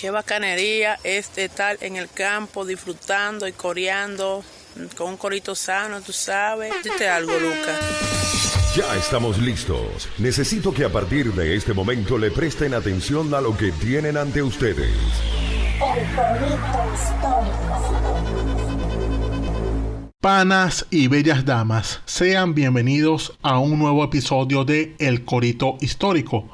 Qué bacanería es estar en el campo disfrutando y coreando con un corito sano, tú sabes. Dite algo, Lucas. Ya estamos listos. Necesito que a partir de este momento le presten atención a lo que tienen ante ustedes. El corito histórico. Panas y bellas damas, sean bienvenidos a un nuevo episodio de El Corito Histórico,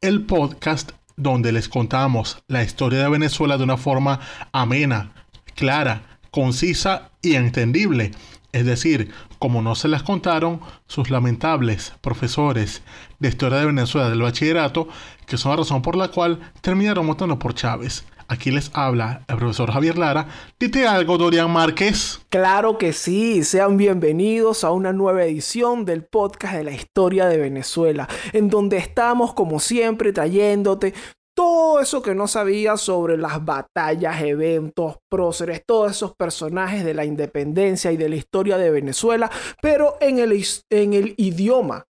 el podcast donde les contamos la historia de Venezuela de una forma amena, clara, concisa y entendible. Es decir, como no se las contaron sus lamentables profesores de historia de Venezuela del bachillerato, que son la razón por la cual terminaron votando por Chávez. Aquí les habla el profesor Javier Lara. Dite algo, Dorian Márquez. Claro que sí, sean bienvenidos a una nueva edición del podcast de la historia de Venezuela, en donde estamos como siempre trayéndote todo eso que no sabías sobre las batallas, eventos, próceres, todos esos personajes de la independencia y de la historia de Venezuela, pero en el, en el idioma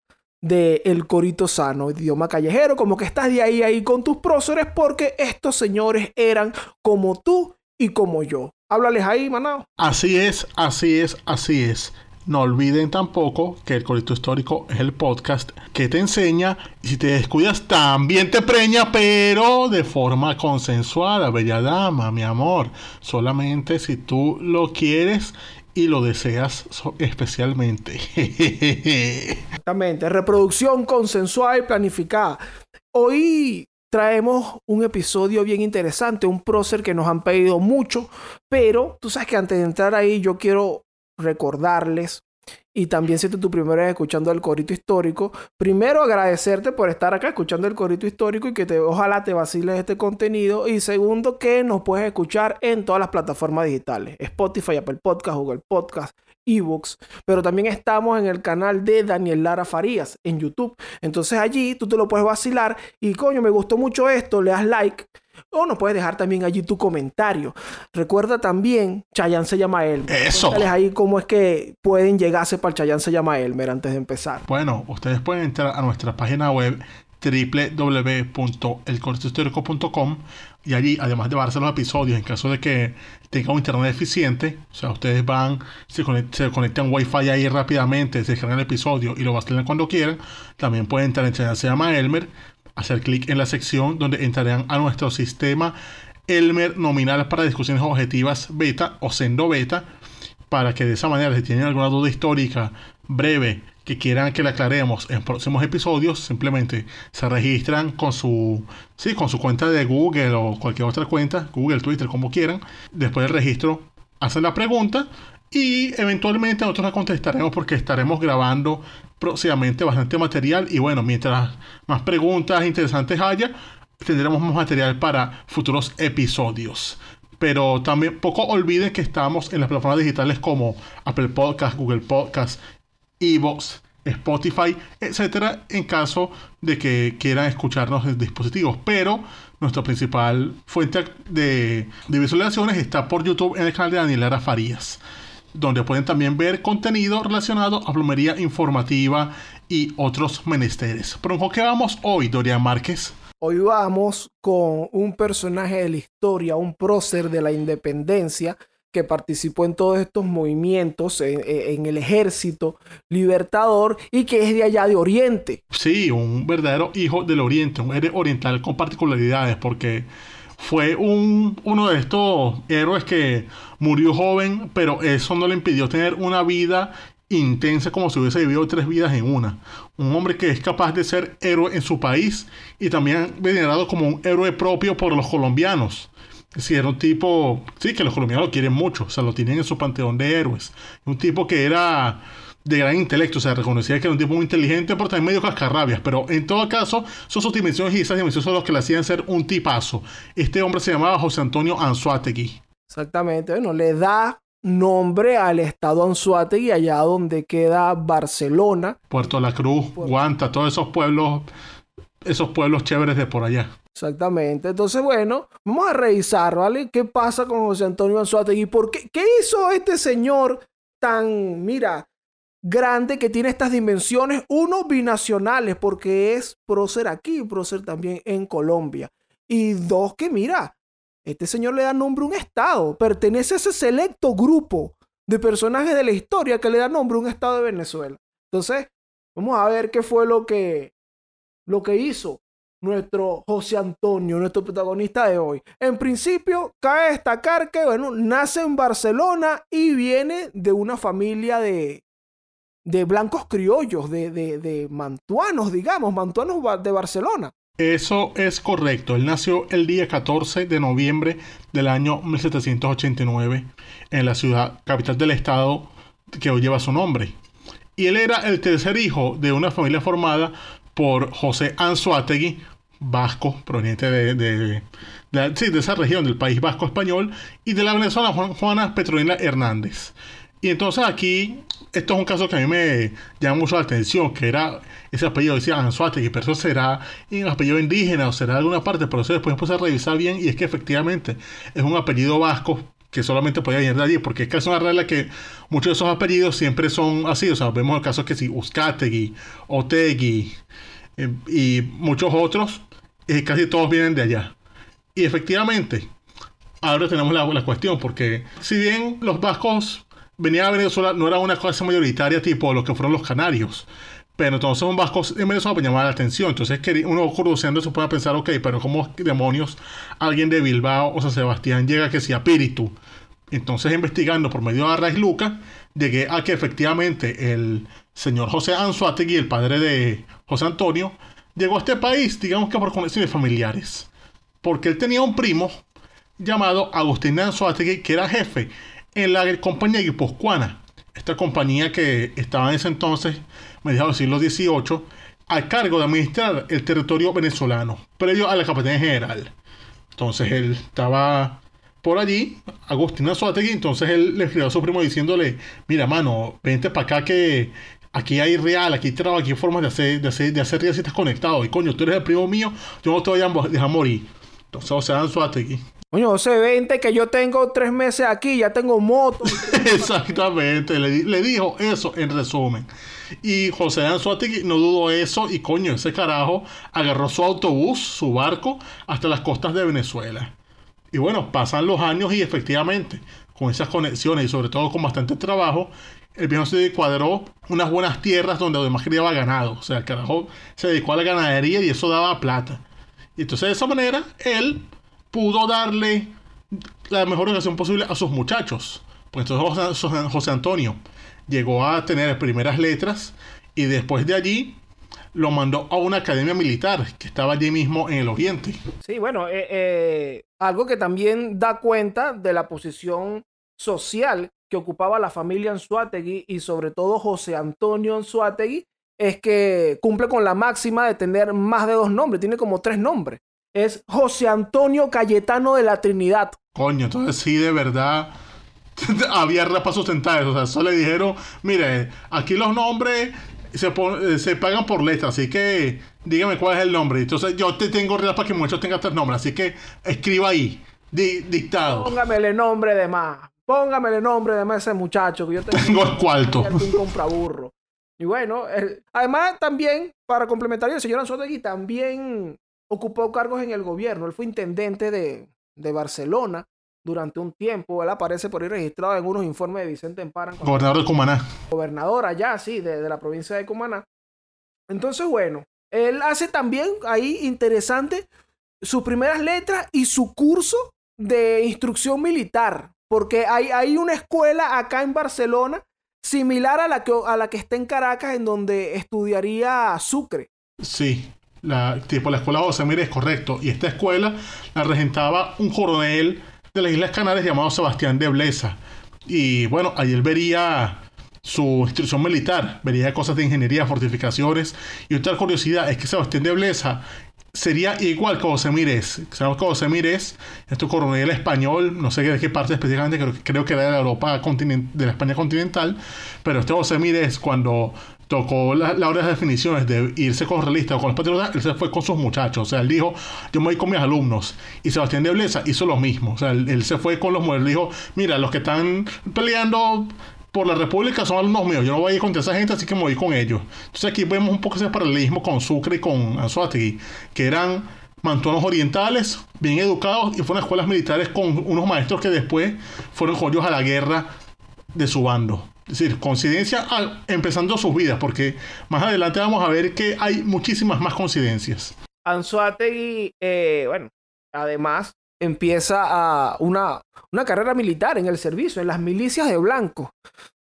de el corito sano, idioma callejero, como que estás de ahí ahí con tus próceres porque estos señores eran como tú y como yo. Háblales ahí, manao. Así es, así es, así es. No olviden tampoco que el Corito Histórico es el podcast que te enseña y si te descuidas también te preña, pero de forma consensuada, bella dama, mi amor. Solamente si tú lo quieres y lo deseas especialmente. Exactamente, reproducción consensual y planificada. Hoy traemos un episodio bien interesante, un prócer que nos han pedido mucho, pero tú sabes que antes de entrar ahí yo quiero recordarles y también si es tu primera vez escuchando el corito histórico, primero agradecerte por estar acá escuchando el corito histórico y que te, ojalá te vaciles este contenido. Y segundo, que nos puedes escuchar en todas las plataformas digitales: Spotify, Apple Podcast, Google Podcast, ebooks. Pero también estamos en el canal de Daniel Lara Farías en YouTube. Entonces allí tú te lo puedes vacilar y coño, me gustó mucho esto, le das like o nos puedes dejar también allí tu comentario. Recuerda también, Chayanne se llama Elmer. Eso. Cuéntales ahí cómo es que pueden llegarse para el Chayanne se llama Elmer antes de empezar. Bueno, ustedes pueden entrar a nuestra página web www.elcortohistórico.com y allí, además de bajarse los episodios, en caso de que tenga un internet eficiente, o sea, ustedes van, se, conectan, se conectan Wi-Fi ahí rápidamente, se descargan el episodio y lo vacilan cuando quieran, también pueden entrar en Chayanne se llama Elmer hacer clic en la sección donde entrarán a nuestro sistema Elmer nominal para discusiones objetivas beta o sendo beta para que de esa manera si tienen alguna duda histórica breve que quieran que la aclaremos en próximos episodios simplemente se registran con su sí, con su cuenta de Google o cualquier otra cuenta Google Twitter como quieran. Después del registro hacen la pregunta y eventualmente nosotros la contestaremos porque estaremos grabando próximamente bastante material y bueno, mientras más preguntas interesantes haya, tendremos más material para futuros episodios. Pero también poco olviden que estamos en las plataformas digitales como Apple Podcast, Google Podcast, Evox, Spotify, etcétera, en caso de que quieran escucharnos en dispositivos. Pero nuestra principal fuente de, de visualizaciones está por YouTube en el canal de Daniela Farías donde pueden también ver contenido relacionado a plomería informativa y otros menesteres. Pero qué vamos hoy, Dorian Márquez? Hoy vamos con un personaje de la historia, un prócer de la independencia que participó en todos estos movimientos en, en, el ejército libertador y que es de allá de Oriente. Sí, un verdadero hijo del Oriente, un héroe oriental con particularidades, porque fue un, uno de estos héroes que murió joven, pero eso no le impidió tener una vida intensa como si hubiese vivido tres vidas en una. Un hombre que es capaz de ser héroe en su país y también venerado como un héroe propio por los colombianos. Si era un tipo, sí, que los colombianos lo quieren mucho, o sea, lo tienen en su panteón de héroes. Un tipo que era de gran intelecto, o sea, reconocía que era un tipo muy inteligente, pero también medio cascarrabias. Pero en todo caso, son sus dimensiones y esas dimensiones son los que le hacían ser un tipazo. Este hombre se llamaba José Antonio Anzuategui. Exactamente, bueno, le da nombre al estado Anzuategui, allá donde queda Barcelona. Puerto La Cruz, Guanta, todos esos pueblos, esos pueblos chéveres de por allá. Exactamente. Entonces, bueno, vamos a revisar, ¿vale? ¿Qué pasa con José Antonio Anzuategui? ¿Por qué, qué hizo este señor tan, mira, grande que tiene estas dimensiones? Uno, binacionales, porque es prócer aquí, prócer también en Colombia. Y dos, que mira, Este señor le da nombre a un estado, pertenece a ese selecto grupo de personajes de la historia que le da nombre a un estado de Venezuela. Entonces, vamos a ver qué fue lo que, lo que hizo nuestro José Antonio, nuestro protagonista de hoy. En principio, cabe destacar que, bueno, nace en Barcelona y viene de una familia de, de blancos criollos, de, de, de mantuanos, digamos, mantuanos de Barcelona. Eso es correcto. Él nació el día 14 de noviembre del año 1789 en la ciudad capital del estado que hoy lleva su nombre. Y él era el tercer hijo de una familia formada por José Anzuategui, vasco, proveniente de, de- sí, de esa región del País Vasco Español, y de la venezolana Juan- Juana Petronila Hernández. Y entonces aquí, esto es un caso que a mí me llama mucho la atención, que era ese apellido, decía Anzuategui, pero eso será un apellido indígena o será de alguna parte, pero eso después me a revisar bien y es que efectivamente es un apellido vasco que solamente podía venir de allí, porque es que es una regla que muchos de esos apellidos siempre son así, o sea, vemos el caso que sí, Uzcategui, Otegui eh, y muchos otros, eh, casi todos vienen de allá. Y efectivamente, ahora tenemos la cuestión, porque si bien los vascos venían a Venezuela, no era una cosa mayoritaria tipo lo que fueron los canarios. Pero entonces un vasco en Venezuela pues llamaba la atención. Entonces uno curioseando se puede pensar, ok, pero ¿cómo demonios alguien de Bilbao o San Sebastián llega que sea espíritu? Entonces investigando por medio de Arraiz Luca, llegué a que efectivamente el señor José Anzuategui, el padre de José Antonio, llegó a este país, digamos que por conexiones familiares. Porque él tenía un primo llamado Agustín Anzuategui, que era jefe en la compañía guipuzcoana. Esta compañía que estaba en ese entonces, mediados del siglo XVIII, a cargo de administrar el territorio venezolano, previo a la Capitanía General. Entonces él estaba por allí, Agustín Anzuategui, entonces él le escribió a su primo diciéndole, mira mano, vente para acá que aquí hay real, aquí hay trabajo, aquí hay formas de hacer, de hacer, de hacer real si estás conectado. Y coño, tú eres el primo mío, yo no te voy a dejar morir. Entonces, o sea, Anzuategui. Coño, José, vente que yo tengo tres meses aquí, ya tengo moto. Exactamente, le, le dijo eso en resumen. Y José Anzuategui no dudó eso y coño, ese carajo agarró su autobús, su barco, hasta las costas de Venezuela. Y bueno, pasan los años y efectivamente, con esas conexiones y sobre todo con bastante trabajo, el viejo se cuadró unas buenas tierras donde además criaba ganado. O sea, el carajo se dedicó a la ganadería y eso daba plata. Y entonces de esa manera, él pudo darle la mejor educación posible a sus muchachos. Pues entonces José, Antonio llegó a tener primeras letras y después de allí lo mandó a una academia militar que estaba allí mismo en el oriente. Sí, bueno, eh, eh, algo que también da cuenta de la posición social que ocupaba la familia Anzuategui y sobre todo José Antonio Anzuategui es que cumple con la máxima de tener más de dos nombres, tiene como tres nombres. Es José Antonio Cayetano de la Trinidad. Coño, entonces sí, de verdad, había rapas sustentables. O sea, solo le dijeron, mire, aquí los nombres se, pon- eh, se pagan por letras, así que dígame cuál es el nombre. Entonces yo te tengo para que muchos tengan tres nombres, así que escriba ahí, di- dictado. Póngamele nombre de más. Póngamele nombre de más a ese muchacho que yo tengo Tengo el cuarto. un compraburro. Y bueno, eh, además también, para complementar, el señor Anzotegui también ocupó cargos en el gobierno. Él fue intendente de, de Barcelona durante un tiempo. Él aparece por ahí registrado en unos informes de Vicente Emparan Gobernador de Cumaná. gobernador allá, sí, de, de la provincia de Cumaná. Entonces, bueno, él hace también ahí interesante sus primeras letras y su curso de instrucción militar, porque hay, hay una escuela acá en Barcelona similar a la, que, a la que está en Caracas, en donde estudiaría Sucre. Sí, la, tipo la escuela José Mírez, correcto. Y esta escuela la regentaba un coronel de las Islas Canarias llamado Sebastián de Blesa. Y bueno, ahí él vería su instrucción militar, vería cosas de ingeniería, fortificaciones. Y otra curiosidad es que Sebastián de Blesa sería igual que José Mírez. Sabemos que José Mírez es coronel español, no sé de qué parte específicamente, creo, creo que era de la Europa de la España continental, pero este José Mírez cuando tocó la- las horas de definiciones de irse con realistas o con los patriotas, él se fue con sus muchachos, o sea, él dijo, yo me voy con mis alumnos, y Sebastián de Blesa hizo lo mismo, o sea, él, se fue con los mujeres, dijo, mira, los que están peleando por la República son alumnos míos. Yo no voy a ir contra esa gente, así que me voy con ellos. Entonces aquí vemos un poco ese paralelismo con Sucre y con Anzuategui, que eran mantuanos orientales, bien educados, y fueron escuelas militares con unos maestros que después fueron joyos a la guerra de su bando. Es decir, coincidencia empezando sus vidas, porque más adelante vamos a ver que hay muchísimas más coincidencias. Anzuategui, eh, bueno, además empieza una, una carrera militar en el servicio, en las milicias de blanco.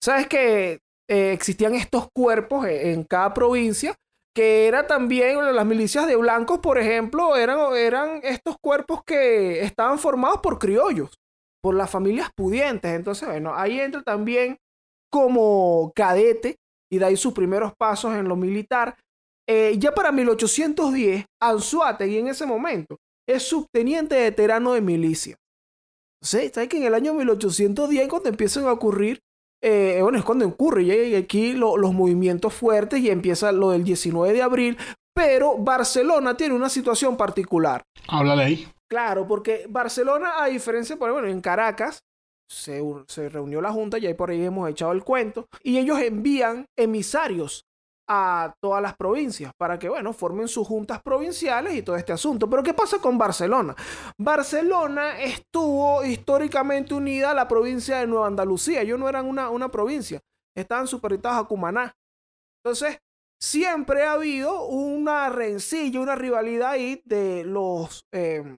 Sabes que eh, existían estos cuerpos en cada provincia que era también las milicias de blancos, por ejemplo, eran, eran estos cuerpos que estaban formados por criollos, por las familias pudientes. Entonces, bueno, ahí entra también como cadete y de ahí sus primeros pasos en lo militar. Eh, ya para 1810, Anzuategui en ese momento es subteniente veterano de milicia. ¿Sí? ¿Sabes que en el año 1810, cuando empiezan a ocurrir, eh, bueno, es cuando ocurre, y aquí los movimientos fuertes y empieza lo del 19 de abril, pero Barcelona tiene una situación particular. Háblale ahí. Claro, porque Barcelona, a diferencia, por bueno, en Caracas, se, se, reunió la Junta, y ahí por ahí hemos echado el cuento, y ellos envían emisarios a todas las provincias para que, bueno, formen sus juntas provinciales y todo este asunto. Pero ¿qué pasa con Barcelona? Barcelona estuvo históricamente unida a la provincia de Nueva Andalucía. Ellos no eran una, una provincia, estaban supeditados a Cumaná. Entonces, siempre ha habido una rencilla, una rivalidad ahí de los, eh,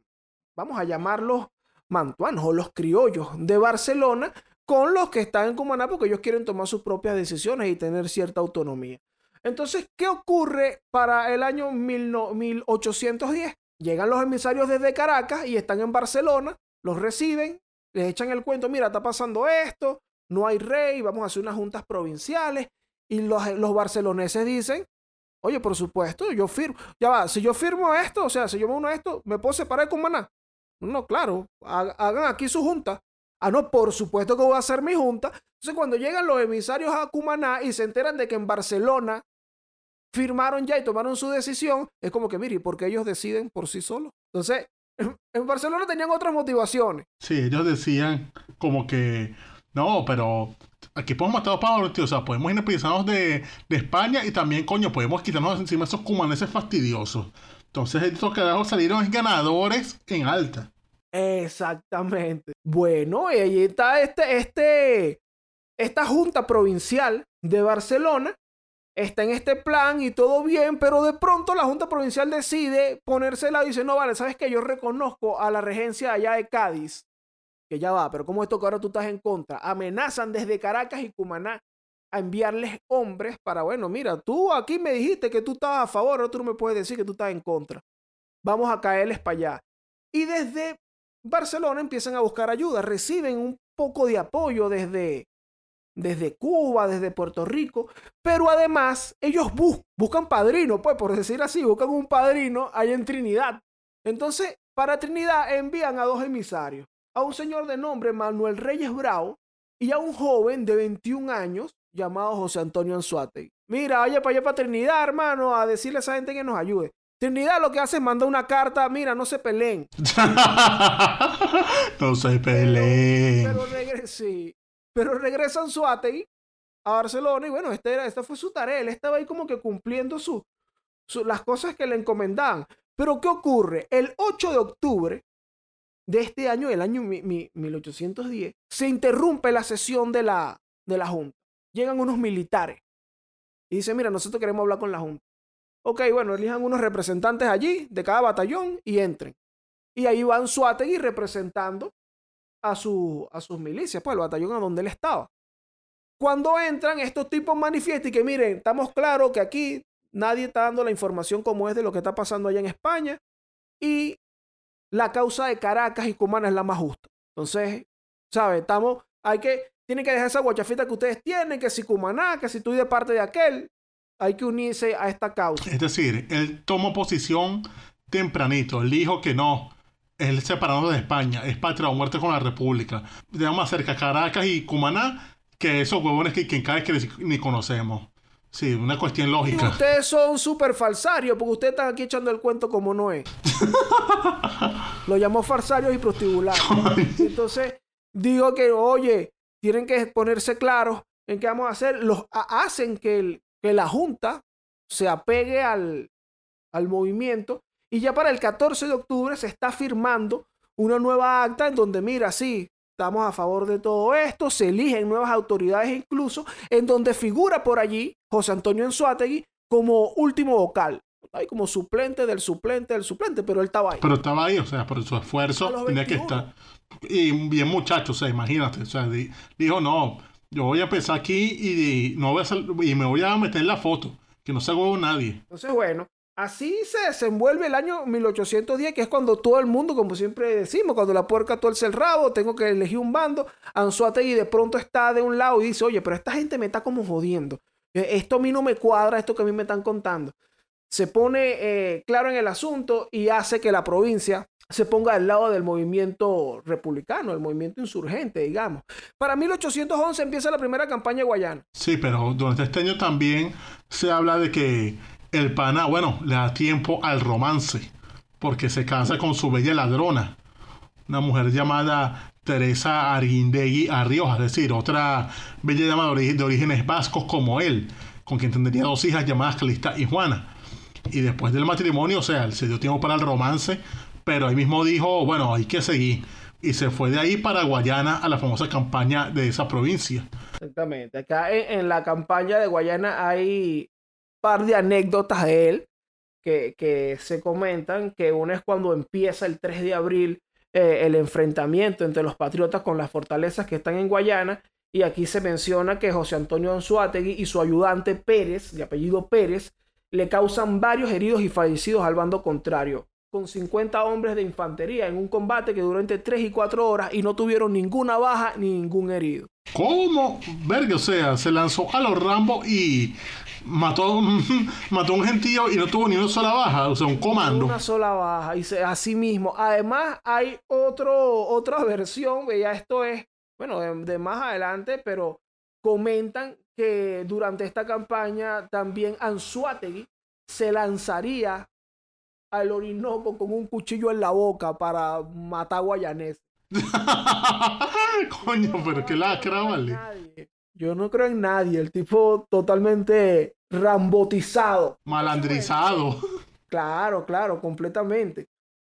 vamos a llamarlos mantuanos o los criollos de Barcelona con los que están en Cumaná porque ellos quieren tomar sus propias decisiones y tener cierta autonomía. Entonces, ¿qué ocurre para el año 1810? Llegan los emisarios desde Caracas y están en Barcelona, los reciben, les echan el cuento, mira, está pasando esto, no hay rey, vamos a hacer unas juntas provinciales. Y los, los barceloneses dicen, oye, por supuesto, yo firmo, ya va, si yo firmo esto, o sea, si yo me uno a esto, ¿me puedo separar con Maná? No, claro, hagan aquí su junta. Ah, no, por supuesto que voy a hacer mi junta. Entonces, cuando llegan los emisarios a Cumaná y se enteran de que en Barcelona firmaron ya y tomaron su decisión, es como que, mire, porque ellos deciden por sí solos. Entonces, en Barcelona tenían otras motivaciones. Sí, ellos decían como que, no, pero aquí podemos matar a Pablo, tío. O sea, podemos independizarnos de, de España y también, coño, podemos quitarnos encima esos cumaneses fastidiosos. Entonces, estos carajos salieron ganadores en alta. Exactamente. Bueno, y ahí está este, este, esta junta provincial de Barcelona. Está en este plan y todo bien, pero de pronto la Junta Provincial decide ponérsela y dice, no, vale, sabes que yo reconozco a la regencia allá de Cádiz, que ya va, pero ¿cómo esto que ahora tú estás en contra? Amenazan desde Caracas y Cumaná a enviarles hombres para, bueno, mira, tú aquí me dijiste que tú estabas a favor, ahora tú me puedes decir que tú estás en contra. Vamos a caerles para allá. Y desde Barcelona empiezan a buscar ayuda, reciben un poco de apoyo desde, desde Cuba, desde Puerto Rico, pero además ellos buscan padrino, pues por decir así, buscan un padrino ahí en Trinidad. Entonces, para Trinidad envían a dos emisarios, a un señor de nombre Manuel Reyes Bravo y a un joven de 21 años llamado José Antonio Anzuate. Mira, vaya para allá para Trinidad, hermano, a decirle a esa gente que nos ayude. Trinidad lo que hace es mandar una carta, mira, no se peleen. no se peleen. Pero, pero, pero regresan Suárez a Barcelona y bueno, este era, esta fue su tarea. Él estaba ahí como que cumpliendo su, las cosas que le encomendaban. Pero ¿qué ocurre? El 8 de octubre de este año, el año 1810, se interrumpe la sesión de la, de la Junta. Llegan unos militares y dicen, mira, nosotros queremos hablar con la Junta. Ok, bueno, elijan unos representantes allí de cada batallón y entren. Y ahí van Suátegui representando a, su, a sus milicias, pues el batallón a donde él estaba. Cuando entran, estos tipos manifiestan y que miren, estamos claros que aquí nadie está dando la información como es de lo que está pasando allá en España y la causa de Caracas y Cumana es la más justa. Entonces, ¿sabes? Estamos, hay que, tienen que dejar esa guachafita que ustedes tienen, que si Cumaná, que si tú de parte de aquel, hay que unirse a esta causa. Es decir, él tomó posición tempranito. Él dijo que no. Él separado de España. Es patria o muerte con la República. Dejamos más cerca Caracas y Cumaná que esos huevones que quien cae que ni conocemos. Sí, una cuestión lógica. Y ustedes son súper falsarios porque ustedes están aquí echando el cuento como no es. Lo llamó falsarios y prostibulares. Entonces, digo que, oye, tienen que ponerse claros en qué vamos a hacer. Los hacen que la Junta se apegue al, al movimiento Y ya para el 14 de octubre se está firmando una nueva acta en donde, mira, sí, estamos a favor de todo esto, se eligen nuevas autoridades incluso, en donde figura por allí José Antonio Enzuategui como último vocal. Ahí como suplente del suplente del suplente, pero él estaba ahí. Pero estaba ahí, o sea, por su esfuerzo tenía que 21. estar. Y bien muchacho, o sea, imagínate, o sea, di- dijo, no, yo voy a empezar aquí y, no voy a y me voy a meter en la foto, que no se hago nadie. Entonces, bueno, así se desenvuelve el año 1810, que es cuando todo el mundo, como siempre decimos, cuando la puerca tuerce el rabo, tengo que elegir un bando. Anzuategui de pronto está de un lado y dice, oye, pero esta gente me está como jodiendo. Esto a mí no me cuadra, esto que a mí me están contando. Se pone eh, claro en el asunto y hace que la provincia se ponga al lado del movimiento republicano, el movimiento insurgente, digamos. Para 1811 empieza la primera campaña Guayana. Sí, pero durante este año también se habla de que el pana, bueno, le da tiempo al romance, porque se casa con su bella ladrona, una mujer llamada Teresa Arguindegui Arrioja, es decir, otra bella dama de orígenes vascos como él, con quien tendría dos hijas llamadas Calista y Juana. Y después del matrimonio, o sea, se dio tiempo para el romance, pero ahí mismo dijo, bueno, hay que seguir. Y se fue de ahí para Guayana a la famosa campaña de esa provincia. Exactamente. Acá en, la campaña de Guayana hay par de anécdotas de él que, que se comentan, que una es cuando empieza el 3 de abril eh, el enfrentamiento entre los patriotas con las fortalezas que están en Guayana, y aquí se menciona que José Antonio Anzuategui y su ayudante Pérez, de apellido Pérez, le causan varios heridos y fallecidos al bando contrario, con 50 hombres de infantería en un combate que duró entre 3 y 4 horas y no tuvieron ninguna baja ni ningún herido. ¿Cómo? Verga, o sea, se lanzó a los Rambo y mató, mató a un gentío y no tuvo ni una sola baja, o sea, un comando. Una sola baja. Y se- así mismo. Además, hay otro, otra versión, que ya esto es, bueno, de, de más adelante, pero comentan que durante esta campaña también Anzuategui se lanzaría al Orinoco con un cuchillo en la boca para matar guayanés. Coño, pero qué lacra, vale. Yo no creo en nadie. El tipo totalmente rambotizado. Malandrizado. Claro, claro, completamente.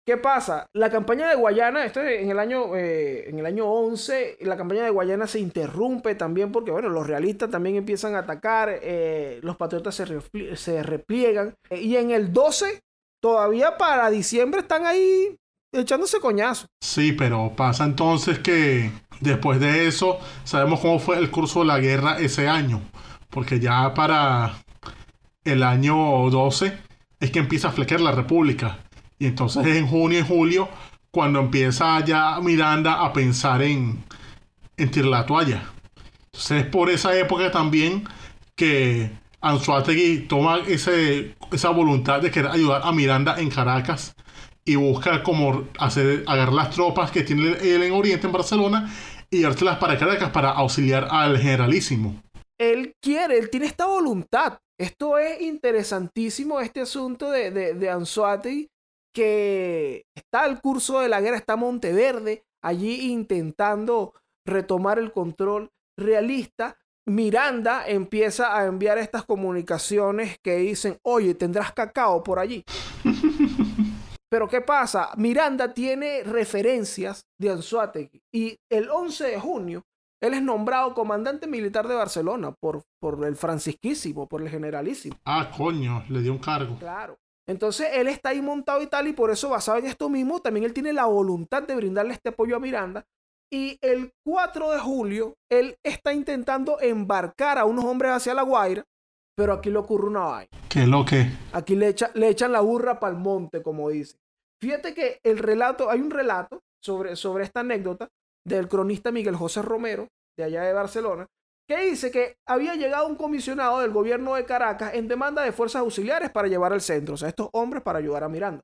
¿Qué pasa? La campaña de Guayana, esto es en el año, eh, en el año 11, la campaña de Guayana se interrumpe también porque, bueno, los realistas también empiezan a atacar, eh, los patriotas se, se repliegan. eh, y en el 12, todavía para diciembre están ahí echándose coñazo. Sí, pero pasa entonces que después de eso sabemos cómo fue el curso de la guerra ese año. Porque ya para el año 12 es que empieza a flequear la República. Y entonces es en junio y julio cuando empieza ya Miranda a pensar en, en tirar la toalla. Entonces es por esa época también que Anzuategui toma ese, esa voluntad de querer ayudar a Miranda en Caracas y busca como hacer, agarrar las tropas que tiene él en Oriente, en Barcelona, y llevárselas para Caracas para auxiliar al generalísimo. él quiere, él tiene esta voluntad. Esto es interesantísimo, este asunto de, de, de Anzoátegui, que está al curso de la guerra, está Monteverde, allí intentando retomar el control realista. Miranda empieza a enviar estas comunicaciones que dicen, oye, tendrás cacao por allí. Pero ¿qué pasa? Miranda tiene referencias de Anzuategui y el 11 de junio él es nombrado comandante militar de Barcelona por, por el francisquísimo, por el generalísimo. Ah, coño, le dio un cargo. Claro. Entonces él está ahí montado y tal, y por eso, basado en esto mismo, también él tiene la voluntad de brindarle este apoyo a Miranda. Y el 4 de julio, él está intentando embarcar a unos hombres hacia la Guaira, pero aquí le ocurre una vaina. ¿Qué lo que? Aquí le, echa- le echan la burra para el monte, como dice. Fíjate que el relato, hay un relato sobre, sobre esta anécdota del cronista Miguel José Romero, de allá de Barcelona, que dice que había llegado un comisionado del gobierno de Caracas en demanda de fuerzas auxiliares para llevar al centro, o sea, estos hombres para ayudar a Miranda.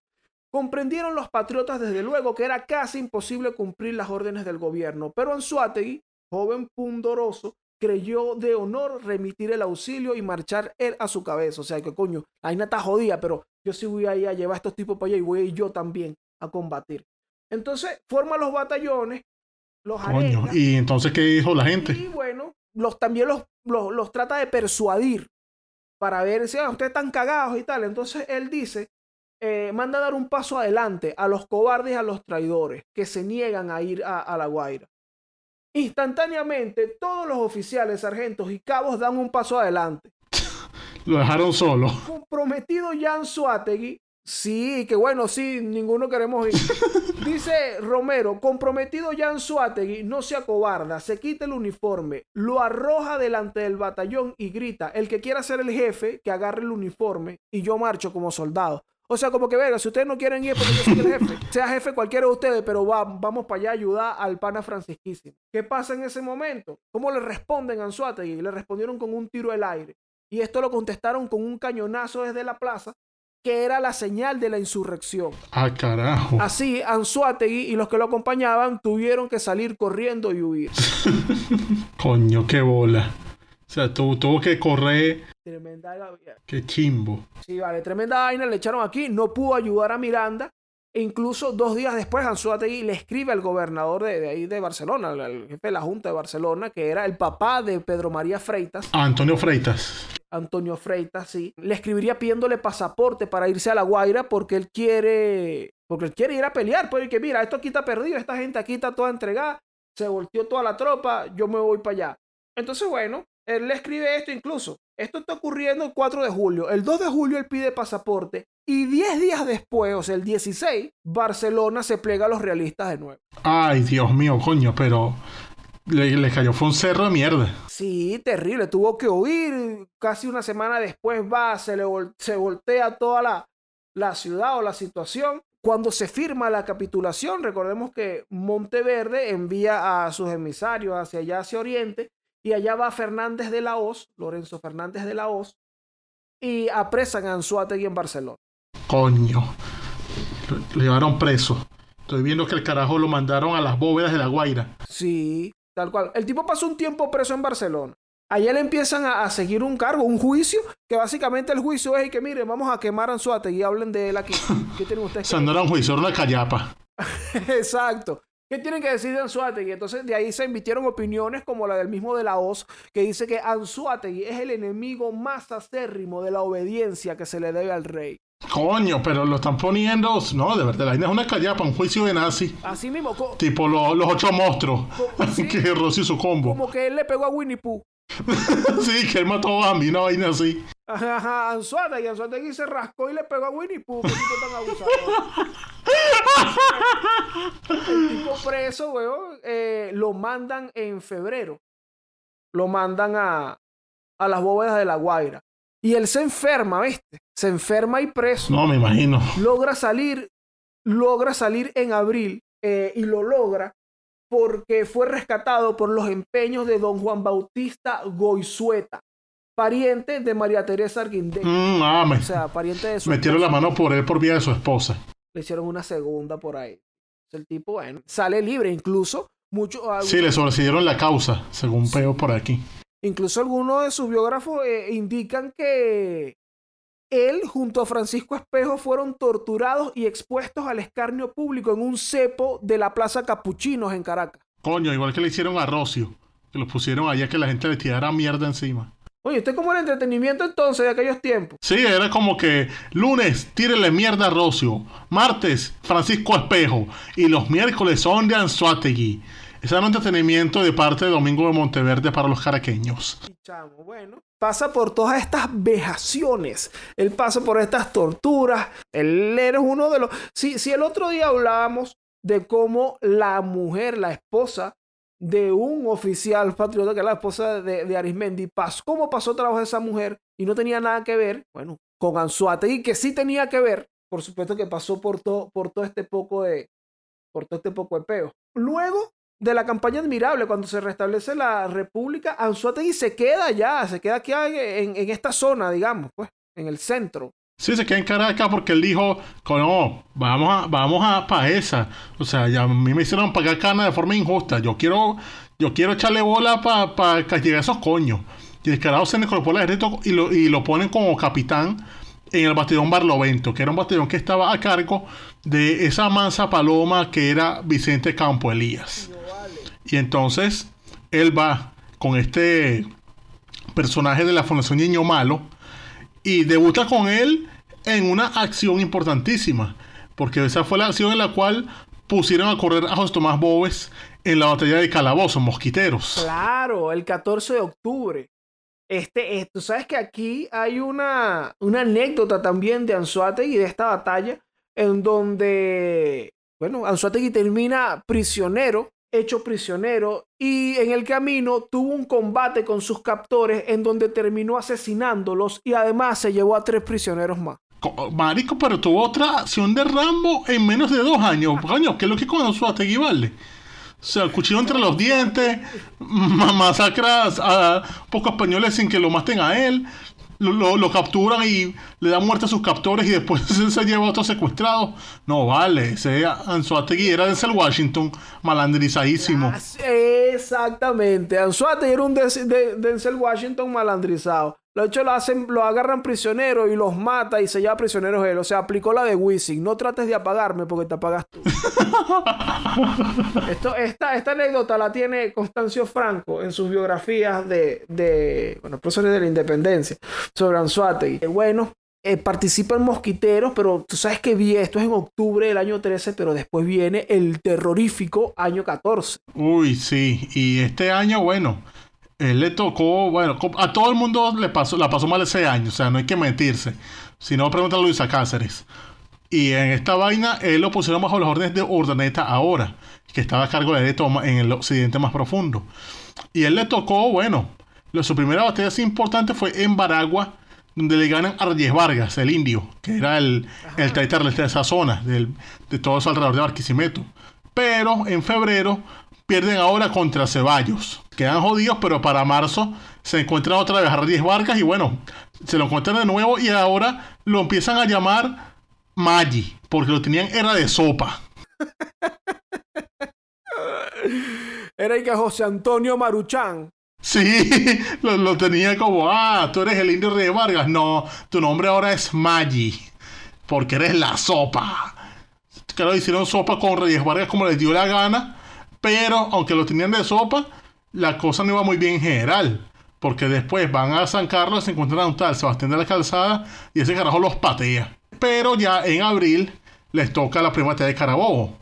Comprendieron los patriotas desde luego que era casi imposible cumplir las órdenes del gobierno, pero Anzuategui, joven pundoroso, creyó de honor remitir el auxilio y marchar él a su cabeza. O sea que coño, la vaina está jodida, pero yo sí voy a ir a llevar a estos tipos para allá y voy a ir yo también a combatir. Entonces forma los batallones, los Coño. ¿Y entonces qué dijo la gente? y bueno, los, también los, los, los trata de persuadir para ver si ah, ustedes están cagados y tal. Entonces él dice eh, manda a dar un paso adelante a los cobardes y a los traidores que se niegan a ir a, a La Guaira. Instantáneamente, todos los oficiales, sargentos y cabos dan un paso adelante. Lo dejaron solo. Comprometido Jan Suategui. Sí, que bueno, sí, ninguno queremos ir. Dice Romero, comprometido Jan Suategui, no se acobarda, se quita el uniforme, lo arroja delante del batallón y grita, el que quiera ser el jefe, que agarre el uniforme y yo marcho como soldado. O sea, como que venga, si ustedes no quieren ir porque yo soy el jefe, sea jefe cualquiera de ustedes, pero va, vamos para allá a ayudar al pana francisquísimo. ¿Qué pasa en ese momento? ¿Cómo le responden a Anzuategui? Le respondieron con un tiro al aire. Y esto lo contestaron con un cañonazo desde la plaza, que era la señal de la insurrección. Ah, carajo. Así, Anzuategui y los que lo acompañaban tuvieron que salir corriendo y huir. Coño, qué bola. O sea, tu- tuvo que correr. Tremenda. Qué chimbo. Sí, vale, tremenda vaina le echaron aquí, no pudo ayudar a Miranda. E incluso dos días después, Anzuategui le escribe al gobernador de, de ahí de Barcelona, al jefe de la Junta de Barcelona, que era el papá de Pedro María Freitas, Antonio Freitas. Antonio Freitas, sí. Le escribiría pidiéndole pasaporte para irse a La Guaira porque él quiere, porque él quiere ir a pelear. Pues que mira, esto aquí está perdido, esta gente aquí está toda entregada, se volteó toda la tropa, yo me voy para allá. Entonces, bueno, él le escribe esto incluso. Esto está ocurriendo el 4 de julio. El 2 de julio él pide pasaporte y 10 días después, o sea, el 16, Barcelona se plega a los realistas de nuevo. Ay, Dios mío, coño, pero le, le cayó fue un cerro de mierda. Sí, terrible. Tuvo que huir. Casi una semana después va, se, le vol- se voltea toda la, la ciudad o la situación. Cuando se firma la capitulación, recordemos que Monteverde envía a sus emisarios hacia allá, hacia Oriente, y allá va Fernández de la Hoz, Lorenzo Fernández de la Hoz, y apresan a Anzuategui en Barcelona. Coño. Lo, lo llevaron preso. Estoy viendo que el carajo lo mandaron a las bóvedas de la Guaira. Sí, tal cual. El tipo pasó un tiempo preso en Barcelona. Allá le empiezan a, a seguir un cargo, un juicio, que básicamente el juicio es y que miren, vamos a quemar a Anzuategui y hablen de él aquí. ¿Qué tienen O ustedes sea, que no era un juicio, era una callapa. Exacto. ¿Qué tienen que decir de Anzuategui? Entonces de ahí se emitieron opiniones como la del mismo de la Hoz, que dice que Anzuategui es el enemigo más acérrimo de la obediencia que se le debe al rey. Coño, pero lo están poniendo. No, de verdad, la vaina es una callapa, un juicio de nazi. Así mismo, co- Tipo lo- los ocho monstruos. Sí. que Rosy su combo. como que él le pegó a Winnie Pooh. sí, que él mató a Bambi, una vaina así. Ajá, ajá, Anzuategui, Anzuategui se rascó y le pegó a Winnie Pooh. ¿Qué tipo tan abusador? El tipo preso, weón, eh, lo mandan en febrero. Lo mandan a, a las bóvedas de la Guaira. Y él se enferma, ¿viste? Se enferma y preso. No, me imagino. Logra salir, logra salir en abril eh, y lo logra porque fue rescatado por los empeños de don Juan Bautista Goizueta, pariente de María Teresa Arguindé. Mm, ah, me- O sea, pariente de su metieron la mano por él por vía de su esposa. Le hicieron una segunda por ahí. El tipo, bueno, sale libre. Incluso, mucho, Sí, le sobreseyeron la causa, según veo por aquí. incluso algunos de sus biógrafos eh, indican que él, junto a Francisco Espejo, fueron torturados y expuestos al escarnio público en un cepo de la Plaza Capuchinos en Caracas. Coño, igual que le hicieron a Rocio. Que lo pusieron allá que la gente le tirara mierda encima. Oye, ¿usted cómo era el entretenimiento entonces de aquellos tiempos? Sí, era como que lunes, tírenle mierda a Rocio. Martes, Francisco Espejo. Y los miércoles son de Anzuategui. Un entretenimiento de parte de Domingo de Monteverde para los caraqueños. Chamo, bueno, pasa por todas estas vejaciones. Él pasa por estas torturas. Él era uno de los. Si, si el otro día hablábamos de cómo la mujer, la esposa de un oficial patriota, que es la esposa de, de Arismendi, pasó, cómo pasó trabajo de esa mujer y no tenía nada que ver, bueno, con Anzuategui, que sí tenía que ver, por supuesto que pasó por todo, por todo este poco de, por todo este poco de peo. Luego de la campaña admirable, cuando se restablece la república, Anzuategui se queda allá, se queda aquí en, en esta zona, digamos, pues, en el centro. Sí, se queda en Caracas porque él dijo, no, vamos a, vamos a pa' esa. O sea, ya a mí me hicieron pagar cana de forma injusta. Yo quiero, yo quiero echarle bola para pa castigar a esos coños. Y el carajo se incorporó al ejército y lo, y lo ponen como capitán en el batallón Barlovento, que era un batallón que estaba a cargo de esa mansa paloma que era Vicente Campo Elías. Y entonces él va con este personaje de la Fundación Niño Malo y debuta con él en una acción importantísima, porque esa fue la acción en la cual pusieron a correr a José Tomás Bobes en la batalla de Calabozo, Mosquiteros. Claro, el 14 de octubre. Este, eh, tú sabes que aquí hay una, una anécdota también de Anzuategui de esta batalla, en donde, bueno, Anzuategui termina prisionero, hecho prisionero, y en el camino tuvo un combate con sus captores en donde terminó asesinándolos y además se llevó a tres prisioneros más. Co- Marico, pero tuvo otra acción de Rambo en menos de dos años. Coño, ¿qué es lo que con Anzuategui vale? O sea, cuchillo entre los dientes, ma- masacras a pocos españoles sin que lo maten a él, lo, lo- capturan y le dan muerte a sus captores y después se, lleva a otros secuestrados. No vale, ese Anzuategui era de Washington, malandrizadísimo. Exactamente. Anzuategui era un Denzel de- Denzel Washington malandrizado. De hecho, lo, hacen, lo agarran prisioneros y los mata y se lleva prisioneros él. O sea, aplicó la de Wisin. No trates de apagarme porque te apagas tú. Esto, esta, esta anécdota la tiene Constancio Franco en sus biografías de, de bueno, profesores de la independencia sobre Anzuategui. Eh, Bueno, eh, participa en Mosquiteros, pero tú sabes que vi esto es en octubre del año 13, pero después viene el terrorífico año 14. Uy, sí. Y este año, bueno, él le tocó, bueno, a todo el mundo le pasó, la pasó mal ese año, o sea, no hay que mentirse. Si no, pregúntale a Luisa Cáceres. Y en esta vaina, él lo pusieron bajo las órdenes de Urdaneta ahora, que estaba a cargo de toma en el occidente más profundo. Y él le tocó, bueno, lo- su primera batalla así importante fue en Baragua, donde le ganan a Reyes Vargas, el indio, que era el, el taitar de esa zona, del- de todo eso alrededor de Barquisimeto. Pero en febrero pierden ahora contra Ceballos. Quedan jodidos, pero para marzo se encuentran otra vez a Reyes Vargas y bueno, se lo encuentran de nuevo y ahora lo empiezan a llamar Maggi, porque lo tenían era de sopa. Era el que José Antonio Maruchan. Sí, lo, lo tenía como, ah, tú eres el indio Reyes Vargas. No, tu nombre ahora es Maggi, porque eres la sopa. Claro, hicieron sopa con Reyes Vargas como les dio la gana, pero aunque lo tenían de sopa, la cosa no iba muy bien en general. Porque después van a San Carlos, se encuentran a un tal Sebastián de la Calzada y ese carajo los patea. Pero ya en abril les toca la primera de Carabobo,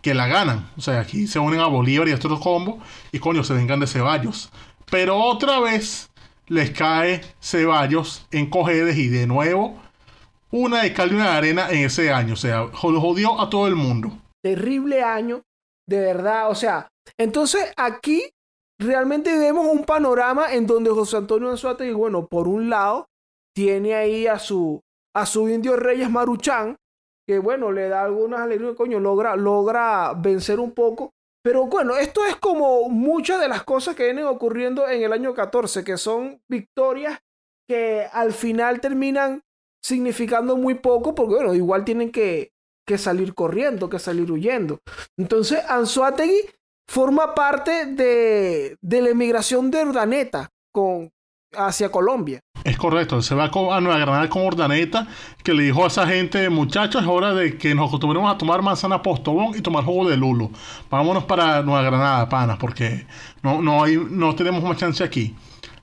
que la ganan. O sea, aquí se unen a Bolívar y a estos combos y coño, se vengan de Ceballos. Pero otra vez les cae Ceballos en Cojedes y de nuevo una de cal y una de arena en ese año. O sea, jodió a todo el mundo. Terrible año, de verdad. O sea, entonces aquí realmente vemos un panorama en donde José Antonio Anzuategui, bueno, por un lado, tiene ahí a su, a su indio Reyes Maruchan, que bueno, le da algunas alegrías, coño, logra, logra vencer un poco. Pero bueno, esto es como muchas de las cosas que vienen ocurriendo en el año 14, que son victorias que al final terminan significando muy poco, porque bueno, igual tienen que, que salir corriendo, que salir huyendo. Entonces, Anzuategui forma parte de, de la emigración de Urdaneta con, hacia Colombia. Es correcto, se va a Nueva Granada con Ordaneta, que le dijo a esa gente, muchachos, es hora de que nos acostumbremos a tomar manzana postobón y tomar jugo de lulo. Vámonos para Nueva Granada, panas, porque no, no, hay, no tenemos más chance aquí.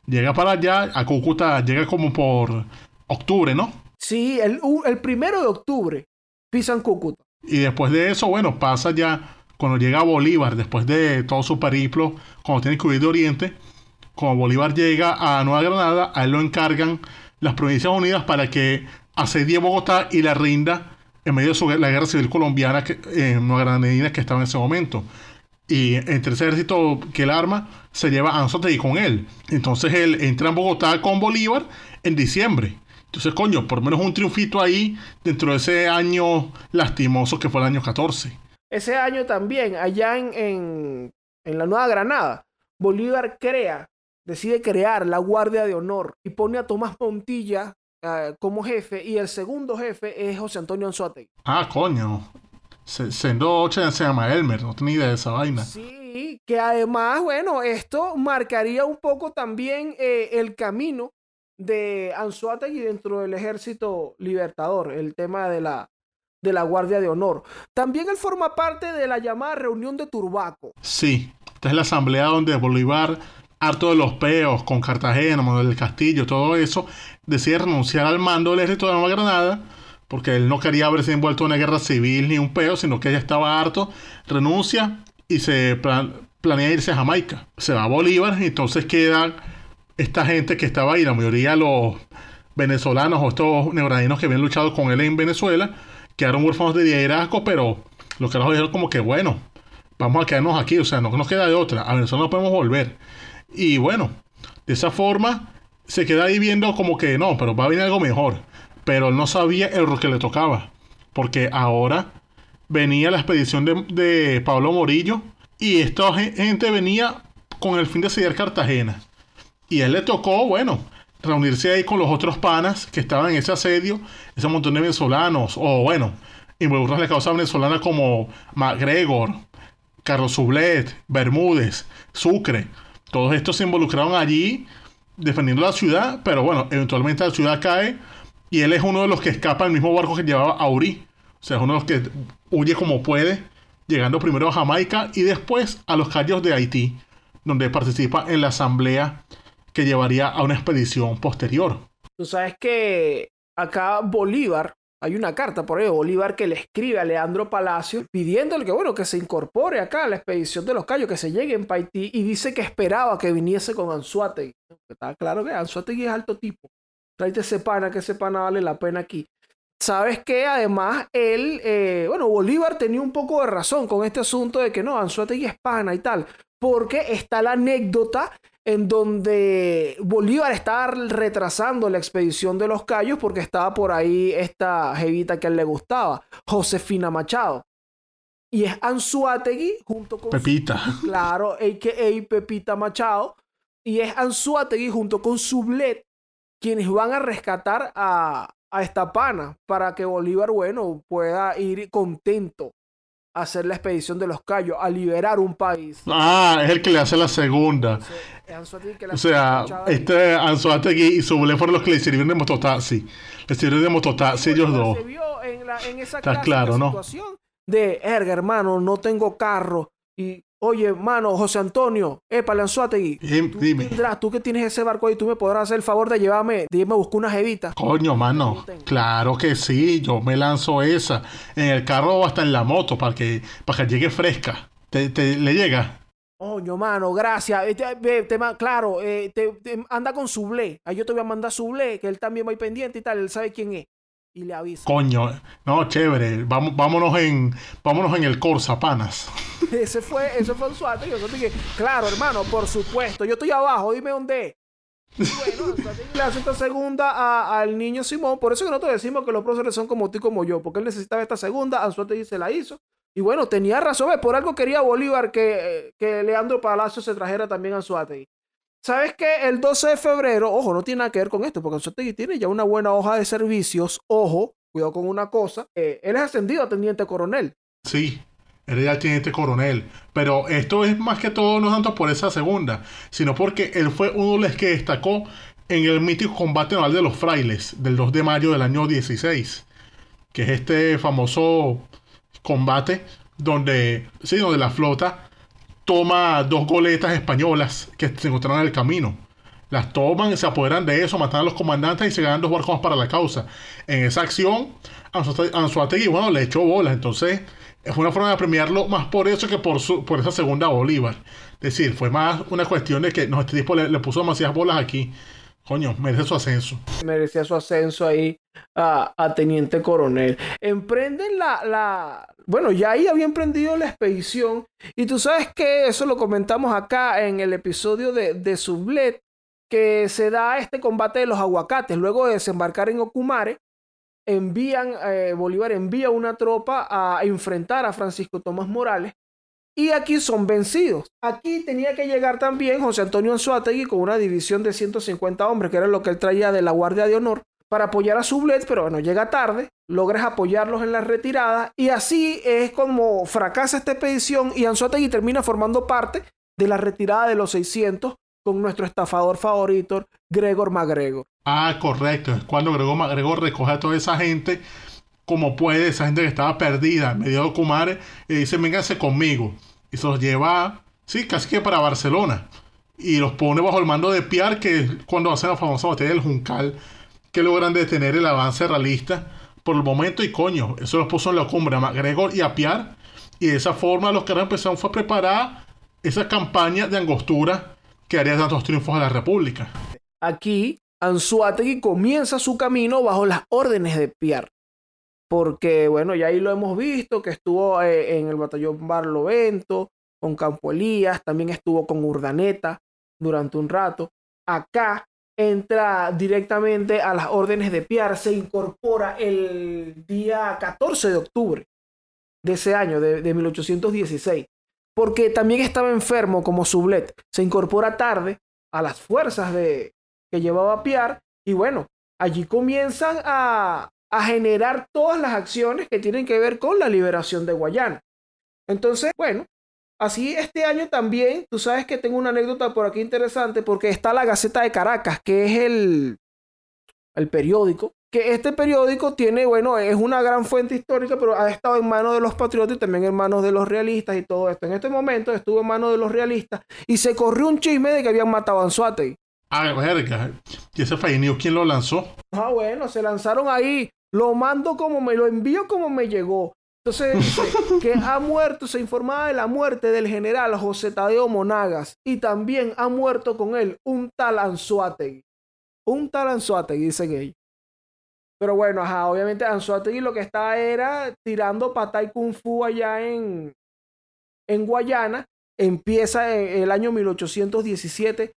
Llega para allá, a Cúcuta, llega como por octubre, ¿no? Sí, el, el primero de octubre pisan Cúcuta. Y después de eso, bueno, pasa ya, cuando llega Bolívar, después de todo su periplo, cuando tiene que huir de Oriente, cuando Bolívar llega a Nueva Granada, a él lo encargan las Provincias Unidas para que asedie Bogotá y la rinda en medio de su- la guerra civil colombiana que, eh, Nueva Granadina que estaba en ese momento. Y entre ese ejército que él arma, se lleva a Anzoátegui con él. Entonces él entra en Bogotá con Bolívar en diciembre. Entonces, coño, por menos un triunfito ahí dentro de ese año lastimoso que fue el año 14. Ese año también, allá en, en, en la Nueva Granada, Bolívar crea, decide crear la Guardia de Honor y pone a Tomás Montilla eh, como jefe y el segundo jefe es José Antonio Anzuategui. Ah, coño. Se- Siendo 8 se llama Elmer, no tenía idea de esa vaina. Sí, que además, bueno, esto marcaría un poco también eh, el camino de Anzuategui dentro del ejército libertador, el tema de la, de la Guardia de Honor. También él forma parte de la llamada reunión de Turbaco. Sí, esta es la asamblea donde Bolívar harto de los peos con Cartagena, Manuel del Castillo, todo eso, decide renunciar al mando del ejército de Nueva Granada, porque él no quería haberse envuelto en una guerra civil ni un peo, sino que ella estaba harto, renuncia y se planea irse a Jamaica. Se va a Bolívar y entonces queda esta gente que estaba ahí, la mayoría los venezolanos o estos neograninos que habían luchado con él en Venezuela, quedaron huérfanos de liderazgo, pero los nos dijeron como que bueno, vamos a quedarnos aquí, o sea, no nos queda de otra, a Venezuela no podemos volver. Y bueno, de esa forma se queda ahí viendo como que no, pero va a venir algo mejor. Pero él no sabía el rol que le tocaba, porque ahora venía la expedición de, de Pablo Morillo y esta gente venía con el fin de sellar Cartagena. Y él le tocó, bueno, reunirse ahí con los otros panas que estaban en ese asedio, ese montón de venezolanos, o bueno, involucrar la causa venezolana como MacGregor, Carlos Sublet, Bermúdez, Sucre. Todos estos se involucraron allí defendiendo la ciudad, pero bueno, eventualmente la ciudad cae y él es uno de los que escapa el mismo barco que llevaba a Uri. O sea, es uno de los que huye como puede, llegando primero a Jamaica y después a los Cayos de Haití, donde participa en la asamblea que llevaría a una expedición posterior. Tú sabes que acá Bolívar, hay una carta por ahí Bolívar que le escribe a Leandro Palacio pidiéndole que, bueno, que se incorpore acá a la expedición de los Cayos, que se llegue en Haití y dice que esperaba que viniese con Anzuategui. Está claro que Anzuategui es alto tipo. Tráete ese pana, que ese pana vale la pena aquí. Sabes que además él, eh, bueno, Bolívar tenía un poco de razón con este asunto de que no, Anzuategui es pana y tal, porque está la anécdota en donde Bolívar estaba retrasando la expedición de los Cayos porque estaba por ahí esta jevita que a él le gustaba, Josefina Machado. Y es Anzuategui junto con... Pepita. claro, a.k.a. Pepita Machado. Y es Anzuategui junto con Sublet quienes van a rescatar a, a esta pana para que Bolívar, bueno, pueda ir contento hacer la expedición de los Cayos, a liberar un país. Ah, es el que le hace la segunda. o sea, este Anzuategui y Sublet fueron los que le sirvieron de mototaxi. Le sirvieron de mototaxi ellos dos. Se vio en, la, en esa Está claro, de ¿no? situación de, erga, hermano, no tengo carro. Y, oye, hermano, José Antonio, epa, Anzuategui. Tú, Dime. tendrás, tú que tienes ese barco ahí, tú me podrás hacer el favor de llevarme, de irme a buscar una jevita. Coño, mano. Claro que sí, yo me lanzo esa. En el carro o hasta en la moto para que, para que llegue fresca. ¿Te, te- le llega? Coño, mano, gracias. Eh, te- claro, eh, te- anda con Sublé. Ahí yo te voy a mandar Sublé, que él también va ahí pendiente y tal. Él sabe quién es. Y le avisa. Coño, no, chévere. Vamos, vámonos en, vámonos en el Corsa, panas. Ese fue, ese fue Anzuategui. Yo dije, claro, hermano, por supuesto. Yo estoy abajo, dime dónde. Y bueno, le hace esta segunda a- al niño Simón. Por eso que nosotros decimos que los próceres son como tú y como yo. Porque él necesitaba esta segunda, Anzuategui se la hizo. Y bueno, tenía razón. ¿ves? Por algo quería Bolívar que, eh, que Leandro Palacio se trajera también a Anzuategui. ¿Sabes qué? El 12 de febrero, ojo, no tiene nada que ver con esto, porque Anzuategui tiene ya una buena hoja de servicios. Ojo, cuidado con una cosa. eh, él es ascendido a teniente coronel. Sí, él ya tiene este coronel. Pero esto es más que todo no tanto por esa segunda, sino porque él fue uno de los que destacó en el mítico combate naval de los frailes del 2 de mayo del año 16, que es este famoso combate donde, sí, donde la flota toma dos goletas españolas que se encontraron en el camino. Las toman, se apoderan de eso, matan a los comandantes y se ganan dos barcos para la causa. En esa acción, Anzuate- Anzuategui, bueno, le echó bolas. Entonces, fue una forma de premiarlo más por eso que por, su, por esa segunda Bolívar. Es decir, fue más una cuestión de que no, este tipo le, le puso demasiadas bolas aquí. Coño, merece su ascenso. merecía su ascenso ahí a, a teniente coronel. Emprenden la, la... Bueno, ya ahí había emprendido la expedición. Y tú sabes que eso lo comentamos acá en el episodio de, de Sublet, que se da este combate de los aguacates. Luego de desembarcar en envían, eh, Bolívar envía una tropa a enfrentar a Francisco Tomás Morales. Y aquí son vencidos. Aquí tenía que llegar también José Antonio Anzuategui con una división de 150 hombres, que era lo que él traía de la Guardia de Honor, para apoyar a Sublet, pero bueno, llega tarde, logras apoyarlos en la retirada, y así es como fracasa esta expedición y Anzuategui termina formando parte de la retirada de los 600 con nuestro estafador favorito, Gregor MacGregor. Ah, correcto. Es cuando Gregor MacGregor recoge a toda esa gente como puede, esa gente que estaba perdida medio de Ocumare, y dice, vénganse conmigo. Y se los lleva, sí, casi que para Barcelona. y los pone bajo el mando de Pierre, que es cuando hacen la famosa batalla del Juncal, que logran detener el avance realista por el momento y coño, eso los puso en la cumbre a MacGregor y a Pierre, y de esa forma los que empezaron fue a preparar esa campaña de angostura que haría tantos triunfos a la República. Aquí, Anzuategui comienza su camino bajo las órdenes de Pierre. Porque, bueno, ya ahí lo hemos visto, que estuvo eh, en el batallón Barlovento, con Campo Elías, también estuvo con Urdaneta durante un rato. Acá entra directamente a las órdenes de Pierre, se incorpora el día 14 de octubre de ese año, de, de 1816, porque también estaba enfermo como Sublet. Se incorpora tarde a las fuerzas de, que llevaba Pierre y bueno, allí comienzan a, a generar todas las acciones que tienen que ver con la liberación de Guayana. Entonces, bueno, Así este año también, tú sabes que tengo una anécdota por aquí interesante porque está la Gaceta de Caracas, que es el, el periódico, que este periódico tiene, bueno, es una gran fuente histórica, pero ha estado en manos de los patriotas y también en manos de los realistas y todo esto. En este momento estuvo en manos de los realistas y se corrió un chisme de que habían matado a Anzuategui. Ah, verga. ¿Y ese news quién lo lanzó? Ah, bueno, se lanzaron ahí. Lo mando como me lo envío como me llegó. Entonces que ha muerto, se informaba de la muerte del general José Tadeo Monagas y también ha muerto con él un tal Anzuategui. Un tal Anzuategui, dicen ellos. Pero bueno, ajá, obviamente Anzuategui lo que estaba era tirando patay kung fu allá en, en Guayana. Empieza en el año 1817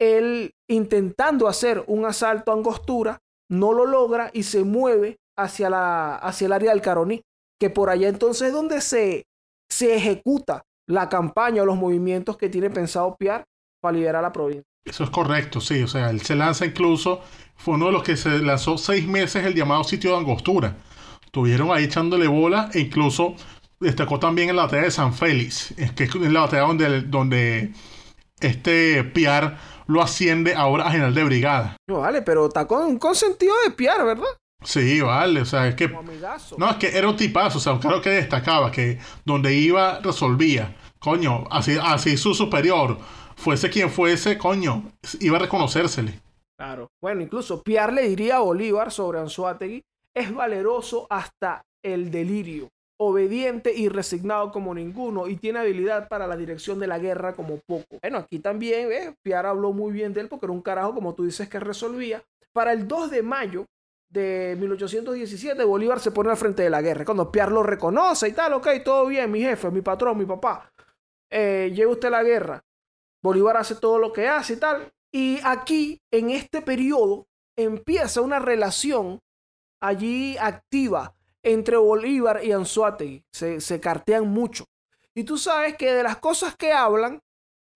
él intentando hacer un asalto a Angostura, no lo logra y se mueve hacia, la, hacia el área del Caroní que por allá entonces es donde se, se ejecuta la campaña o los movimientos que tiene pensado Piar para liberar la provincia. Eso es correcto, sí. O sea, él se lanza incluso, fue uno de los que se lanzó seis meses el llamado sitio de Angostura. Tuvieron ahí echándole bola e incluso destacó también en la batalla de San Félix, que es la batalla donde, donde este Piar lo asciende ahora a general de brigada. No, vale, pero está con, con sentido de Piar, ¿verdad? Sí, vale, o sea, es que... No, es que era un tipazo, o sea, claro que destacaba, que donde iba resolvía. Coño, así, así su superior, fuese quien fuese, coño, iba a reconocérsele. Claro. Bueno, incluso Pierre le diría a Bolívar sobre Anzuategui, es valeroso hasta el delirio, obediente y resignado como ninguno, y tiene habilidad para la dirección de la guerra como poco. Bueno, aquí también, ¿ves? Pierre habló muy bien de él porque era un carajo, como tú dices, que resolvía. Para el 2 de mayo de 1817, Bolívar se pone al frente de la guerra. Cuando Piar lo reconoce y tal, ok, todo bien, mi jefe, mi patrón, mi papá, eh, lleva usted la guerra. Bolívar hace todo lo que hace y tal. Y aquí, en este periodo, empieza una relación allí activa entre Bolívar y Anzuategui. Se, se cartean mucho. Y tú sabes que de las cosas que hablan,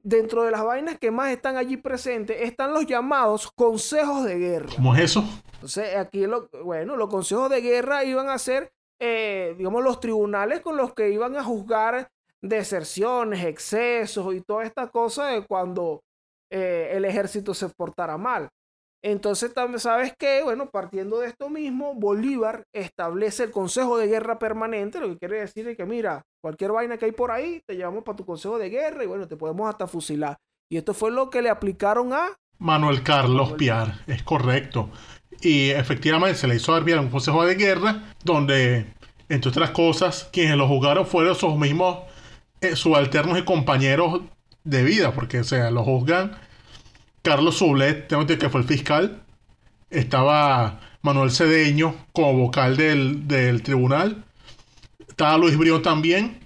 dentro de las vainas que más están allí presentes, están los llamados consejos de guerra. ¿Cómo es eso? Entonces, aquí, lo, bueno, los consejos de guerra iban a ser, eh, digamos, los tribunales con los que iban a juzgar deserciones, excesos y toda esta cosa de cuando eh, el ejército se portara mal. Entonces, también sabes que, bueno, partiendo de esto mismo, Bolívar establece el Consejo de Guerra Permanente, lo que quiere decir es que, mira, cualquier vaina que hay por ahí, te llevamos para tu Consejo de Guerra y bueno, te podemos hasta fusilar. Y esto fue lo que le aplicaron a... Manuel Carlos Piar, es correcto. Y efectivamente se le hizo enviar un consejo de guerra donde, entre otras cosas, quienes lo juzgaron fueron sus mismos eh, subalternos y compañeros de vida, porque o sea, lo juzgan Carlos Sublet, que fue el fiscal, estaba Manuel Cedeño como vocal del, del tribunal, estaba Luis Brión también,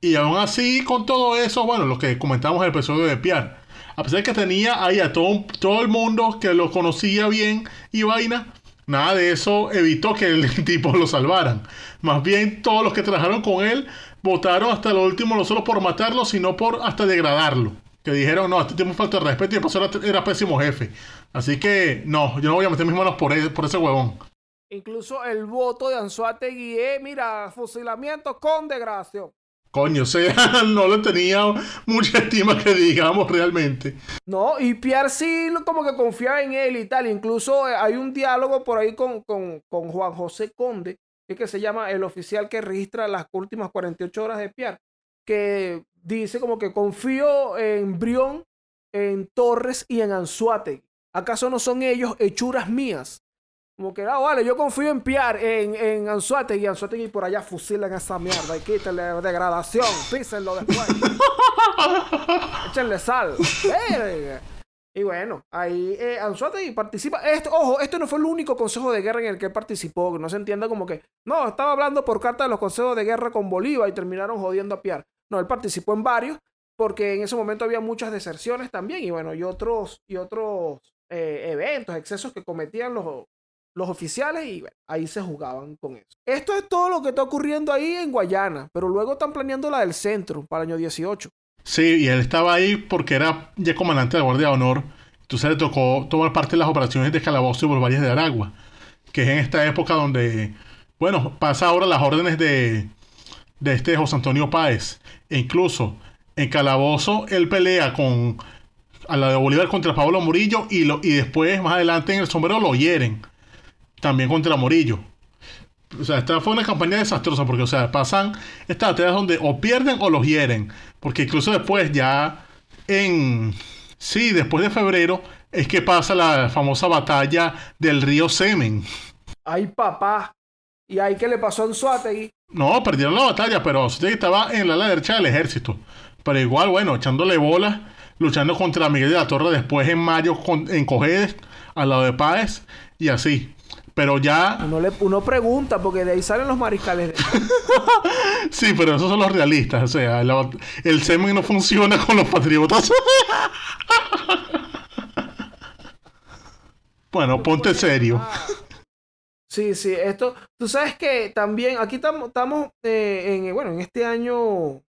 y aún así, con todo eso, bueno, lo que comentamos en el episodio de Piar, a pesar de que tenía ahí a todo, todo el mundo que lo conocía bien y vaina, nada de eso evitó que el tipo lo salvaran. Más bien todos los que trabajaron con él votaron hasta lo último no solo por matarlo, sino por hasta degradarlo. Que dijeron, no, este tipo falta de respeto y de paso era, pésimo jefe. Así que, no, yo no voy a meter mis manos por, e, por ese huevón. Incluso el voto de Anzuategui es, mira, fusilamiento con degradación. Coño, o sea, no le tenía mucha estima que digamos realmente. No, y Pierre sí como que confiaba en él y tal. Incluso eh, hay un diálogo por ahí con, con, Juan José Conde, que, que se llama el oficial que registra las últimas 48 horas de Pierre, que dice como que confío en Brión en Torres y en Anzuategui. ¿Acaso no son ellos hechuras mías? Como que, ah, vale, yo confío en Piar, en, en Anzuategui, Anzuategui por allá fusilen esa mierda y quítenle degradación, písenlo después. Échenle sal. Verga. Y bueno, ahí eh, Anzuategui participa. Esto, ojo, esto no fue el único consejo de guerra en el que él participó, no se entienda como que, no, estaba hablando por carta de los consejos de guerra con Bolívar y terminaron jodiendo a Piar. No, él participó en varios, porque en ese momento había muchas deserciones también, y bueno, y otros, y otros eh, eventos, excesos que cometían los, los oficiales, y ahí se jugaban con eso. Esto es todo lo que está ocurriendo ahí en Guayana, pero luego están planeando la del centro para el año 18. Sí, y él estaba ahí porque era ya comandante de la Guardia de Honor. Entonces le tocó tomar parte de las operaciones de Calabozo y Bolvalles de Aragua, que es en esta época donde, bueno, pasa ahora las órdenes de, de este José Antonio Páez. E incluso en Calabozo él pelea con a la de Bolívar contra Pablo Murillo y, lo, y después más adelante en el sombrero lo hieren. También contra Murillo. O sea, esta fue una campaña desastrosa porque, o sea, pasan estas batallas donde o pierden o los hieren. Porque incluso después ya en... Sí, después de febrero es que pasa la famosa batalla del río Semen. Ay, papá. ¿Y ahí qué le pasó a Anzuategui? No, perdieron la batalla, pero Anzuategui estaba en la derecha del ejército. Pero igual, bueno, echándole bolas, luchando contra Miguel de la Torre después en mayo con- en Cojedes, al lado de Páez, y así. Pero ya Uno, le, uno pregunta, porque de ahí salen los mariscales. de- Sí, pero esos son los realistas. O sea, la- el semen no funciona con los patriotas. bueno, ponte serio. Sí, sí, esto, tú sabes que también aquí estamos, eh, en, bueno, en este año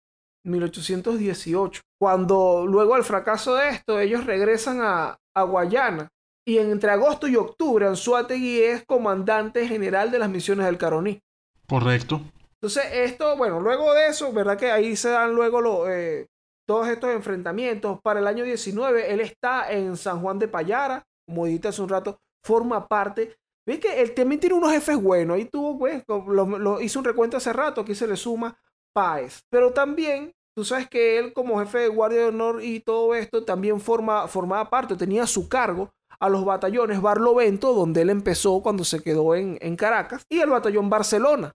1818, cuando luego al fracaso de esto, ellos regresan a, a Guayana y entre agosto y octubre Anzuategui es comandante general de las misiones del Caroní. Correcto. Entonces, esto, bueno, luego de eso, ¿verdad? Que ahí se dan luego lo, eh, todos estos enfrentamientos. Para el año 19, él está en San Juan de Payara, como dijiste hace un rato, forma parte. Ves que él también tiene unos jefes buenos. Ahí tuvo, pues, lo, lo- hizo un recuento hace rato, aquí se le suma Páez. Pero también, tú sabes que él, como jefe de Guardia de Honor y todo esto, también forma, formaba parte, tenía su cargo a los batallones Barlovento, donde él empezó cuando se quedó en, en Caracas, y el batallón Barcelona.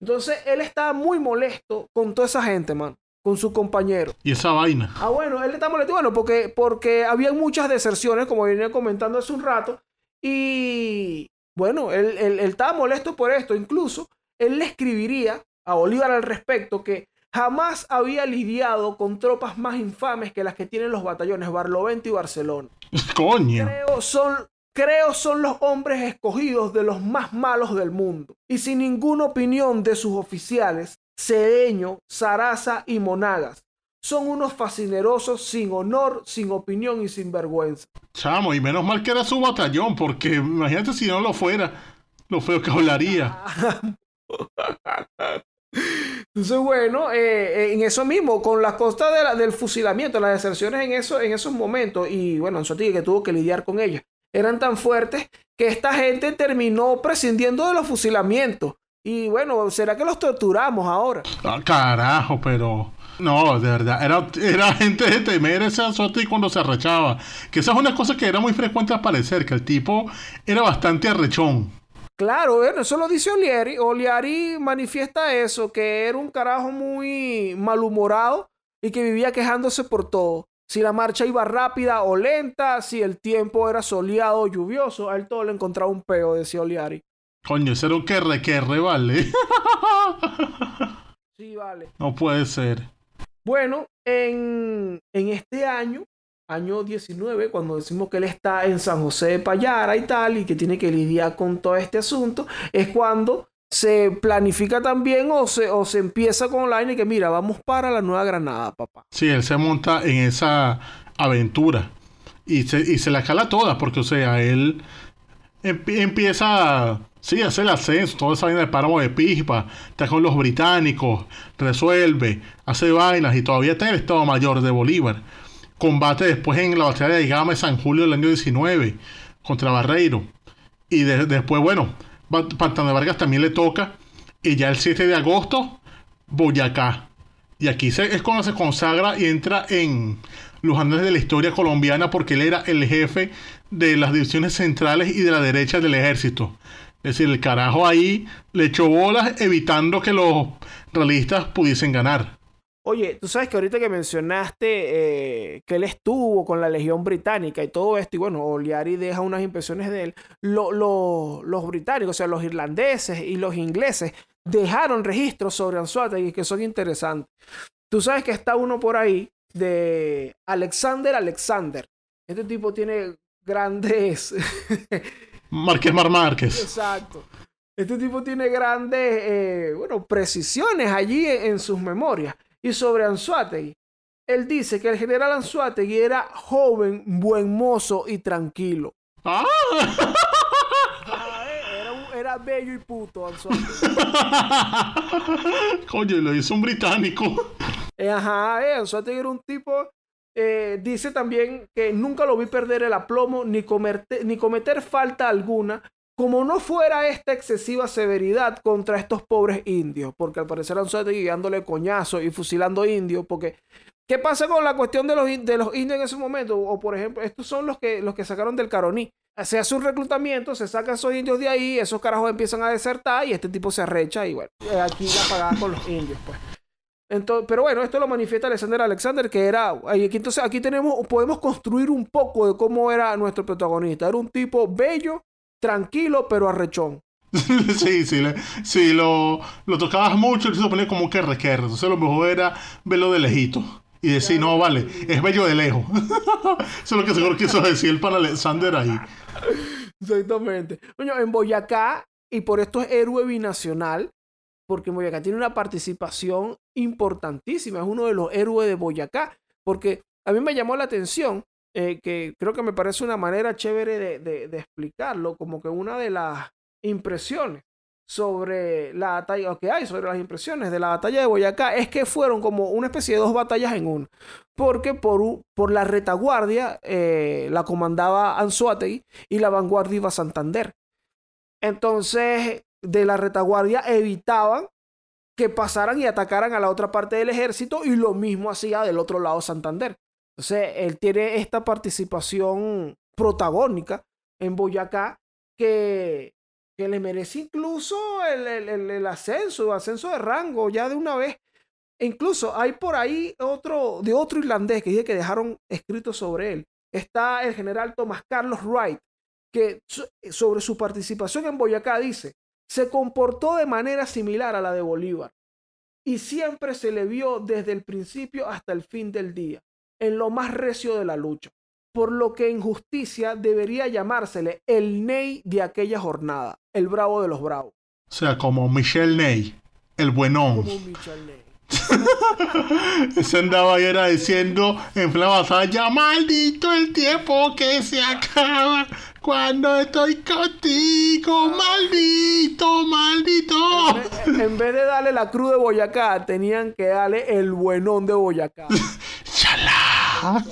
Entonces él estaba muy molesto con toda esa gente, man, con su compañero. Y esa vaina. Ah, bueno, él está molesto, bueno, porque, porque había muchas deserciones, como venía comentando hace un rato, y bueno, él, él- él estaba molesto por esto. Incluso él le escribiría a Bolívar al respecto que jamás había lidiado con tropas más infames que las que tienen los batallones Barlovento y Barcelona. Coño. Creo son, creo son los hombres escogidos de los más malos del mundo. Y sin ninguna opinión de sus oficiales, Cedeño, Sarasa y Monagas. Son unos fascinerosos sin honor, sin opinión y sin vergüenza. Chamo, y menos mal que era su batallón, porque imagínate si no lo fuera, lo feo que hablaría. Entonces, bueno, eh, eh, en eso mismo, con las costas del fusilamiento, las deserciones en, eso, en esos momentos, y bueno, Anzoátegui que tuvo que lidiar con ellas, eran tan fuertes que esta gente terminó prescindiendo de los fusilamientos. Y bueno, ¿será que los torturamos ahora? Ah, carajo, pero. No, de verdad. Era, era gente de temer ese azote cuando se arrechaba. Que esa es una cosa que era muy frecuente al parecer, que el tipo era bastante arrechón. Claro, bueno, eso lo dice Oliari. Oliari manifiesta eso, que era un carajo muy malhumorado y que vivía quejándose por todo. Si la marcha iba rápida o lenta, si el tiempo era soleado o lluvioso, a él todo le encontraba un peo, decía Oliari. Coño, ese era un querre querre, vale. Sí, vale. no puede ser. Bueno, en, en este año, año 19, cuando decimos que él está en San José de Payara y tal, y que tiene que lidiar con todo este asunto, es cuando se planifica también o se, o se empieza con la y que mira, vamos para la Nueva Granada, papá. Sí, él se monta en esa aventura. Y se, y se la cala toda, porque, o sea, él empi- empieza, sí, a hacer el ascenso, toda esa vaina de páramo de pispa, está con los británicos, resuelve, hace vainas y todavía está en el Estado Mayor de Bolívar. Combate después en la batalla de Gama de San Julio del año 19 contra Barreiro. Y de- después, bueno, Pantano de Vargas también le toca. Y ya el 7 de agosto, Boyacá. Y aquí se, es cuando se consagra y entra en los anales de la historia colombiana porque él era el jefe de las divisiones centrales y de la derecha del ejército. Es decir, el carajo ahí le echó bolas evitando que los realistas pudiesen ganar. Oye, tú sabes que ahorita que mencionaste eh, que él estuvo con la Legión Británica y todo esto, y bueno, Oliari deja unas impresiones de él, lo- lo- los británicos, o sea, los irlandeses y los ingleses dejaron registros sobre Anzuategui que son interesantes. Tú sabes que está uno por ahí de Alexander Alexander. Este tipo tiene grandes... Márquez Mar Márquez. Exacto. Este tipo tiene grandes, eh, bueno, precisiones allí en, en sus memorias. Y sobre Anzuategui, él dice que el general Anzuategui era joven, buen mozo y tranquilo. ¡Ah! Ah, eh, Era, un- era bello y puto Anzuategui. Coño, lo hizo un británico. Eh, ajá, eh, Anzuategui era un tipo... eh, dice también que nunca lo vi perder el aplomo ni, comerte- ni cometer falta alguna, como no fuera esta excesiva severidad contra estos pobres indios, porque al parecer Anzuategui dándole coñazo y fusilando indios, porque ¿qué pasa con la cuestión de los, de los indios en ese momento? O por ejemplo, estos son los que, los que sacaron del Caroní. Se hace un reclutamiento, se saca a esos indios de ahí, esos carajos empiezan a desertar y este tipo se arrecha y bueno, eh, aquí la pagada con los indios, pues. Entonces, pero bueno, esto lo manifiesta Alexander Alexander, que era. Aquí, entonces, aquí tenemos, podemos construir un poco de cómo era nuestro protagonista. Era un tipo bello, tranquilo, pero arrechón. sí, sí, le- si lo, lo tocabas mucho, él se ponía como que requerre. Entonces lo mejor era verlo de lejito. Y decir, no, vale, es bello de lejos. Eso es lo que seguro quiso decir el para Alexander ahí. Exactamente. Coño, en Boyacá, y por esto es héroe binacional, porque en Boyacá tiene una participación importantísima. Es uno de los héroes de Boyacá. Porque a mí me llamó la atención, eh, que creo que me parece una manera chévere de, de- explicarlo, como que una de las impresiones sobre la batalla, que hay sobre las impresiones de la batalla de Boyacá, es que fueron como una especie de dos batallas en una. Porque por, por la retaguardia eh, la comandaba Anzuategui y la vanguardia iba a Santander. Entonces, de la retaguardia evitaban que pasaran y atacaran a la otra parte del ejército y lo mismo hacía del otro lado Santander. Entonces, él tiene esta participación protagónica en Boyacá que, que le merece incluso el, el- el- ascenso, ascenso de rango ya de una vez. E incluso hay por ahí otro, de otro irlandés que dice que dejaron escrito sobre él. Está el general Thomas Carlos Wright, que so- sobre su participación en Boyacá dice, se comportó de manera similar a la de Bolívar y siempre se le vio desde el principio hasta el fin del día, en lo más recio de la lucha, por lo que en justicia debería llamársele el Ney de aquella jornada, el bravo de los bravos. O sea, como Michel Ney, el buenón. Como Michel Ney. Ese andaba y era diciendo en plena batalla, maldito el tiempo que se acaba cuando estoy contigo, maldito, maldito. En- En vez de darle la cruz de Boyacá, tenían que darle el buenón de Boyacá. ¡Chala!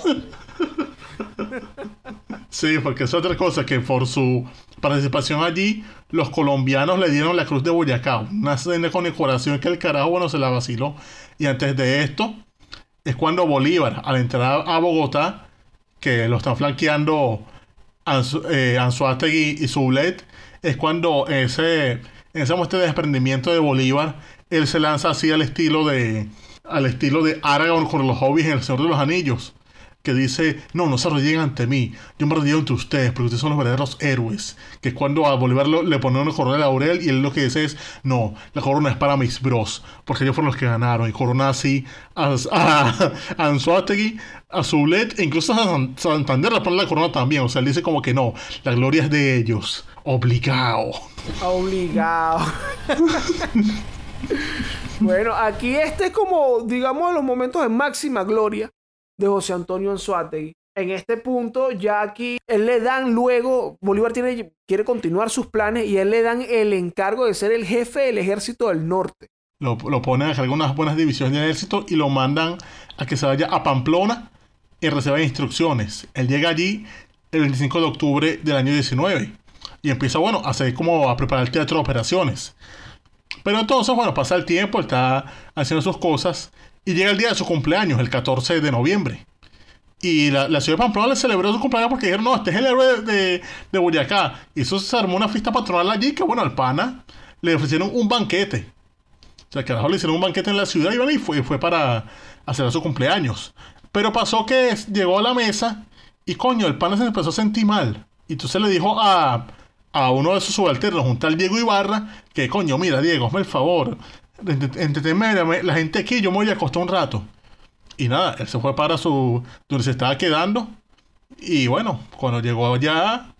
Sí, porque es otra cosa que por su participación allí, los colombianos le dieron la cruz de Boyacá, una condecoración que el carajo bueno se la vaciló. Y antes de esto, es cuando Bolívar, al entrar a Bogotá, que lo están flanqueando Eh, Anzuategui y Sublet, es cuando ese, ese muestra de desprendimiento de Bolívar, él se lanza así al estilo de al estilo de Aragorn con los hobbies en El Señor de los Anillos, que dice, no, no se arrodillen ante mí, yo me arrodillo ante ustedes, porque ustedes son los verdaderos héroes, que es cuando a Bolívar le ponen una corona de laurel y él lo que dice es, no, la corona es para mis bros, porque ellos fueron los que ganaron, y corona así a, a, a Anzuategui, a Zulet, e incluso a San- Santander le ponen la corona también, o sea, él dice como que no, la gloria es de ellos, obligado. Obligado. bueno, aquí este es como, digamos, los momentos de máxima gloria de José Antonio Anzuategui. En este punto, ya aquí, él le dan luego, Bolívar quiere continuar sus planes y él le dan el encargo de ser el jefe del ejército del norte. Lo, ponen a cargo de unas buenas divisiones de ejército y lo mandan a que se vaya a Pamplona y reciba instrucciones. Él llega allí el 25 de octubre del año 19 y empieza, bueno, a hacer como a preparar el teatro de operaciones. Pero entonces, bueno, pasa el tiempo, está haciendo sus cosas y llega el día de su cumpleaños, el 14 de noviembre. Y la, la ciudad de Pamplona le celebró su cumpleaños porque dijeron, no, este es el héroe de, de, Boyacá. Y eso se armó una fiesta patronal allí que, bueno, al pana le ofrecieron un banquete. O sea, que carajo le hicieron un banquete en la ciudad y, bueno, y fue, fue para hacer su cumpleaños. Pero pasó que llegó a la mesa y, coño, el pana se empezó a sentir mal. Y entonces le dijo a, a uno de sus subalternos, un tal Diego Ibarra, que, coño, mira, Diego, hazme el favor, entretenme la gente aquí, yo me voy a acostar un rato. Y nada, él se fue para su. donde se estaba quedando. Y bueno, cuando llegó ya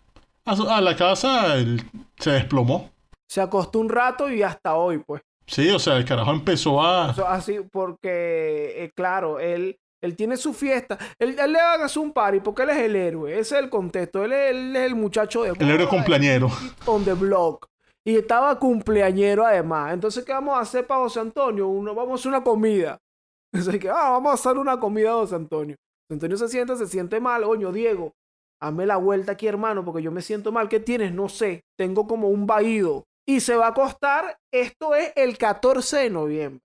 a, la casa, él se desplomó. Se acostó un rato y hasta hoy, pues. Sí, o sea, el carajo empezó a. así, porque, eh, claro, él, él tiene su fiesta. Él, le haga un party porque él es el héroe. Ese es el contexto. Él, es el muchacho de. El héroe cumpleañero. On the block. Y estaba cumpleañero además. Entonces, ¿qué vamos a hacer para José Antonio? Uno, vamos a hacer una comida. Así que, ah, vamos a hacer una comida a José Antonio. Antonio se siente, se siente mal. Oño, Diego, hazme la vuelta aquí, hermano, porque yo me siento mal. ¿Qué tienes? No sé. Tengo como un vaído. Y se va a acostar. Esto es el 14 de noviembre.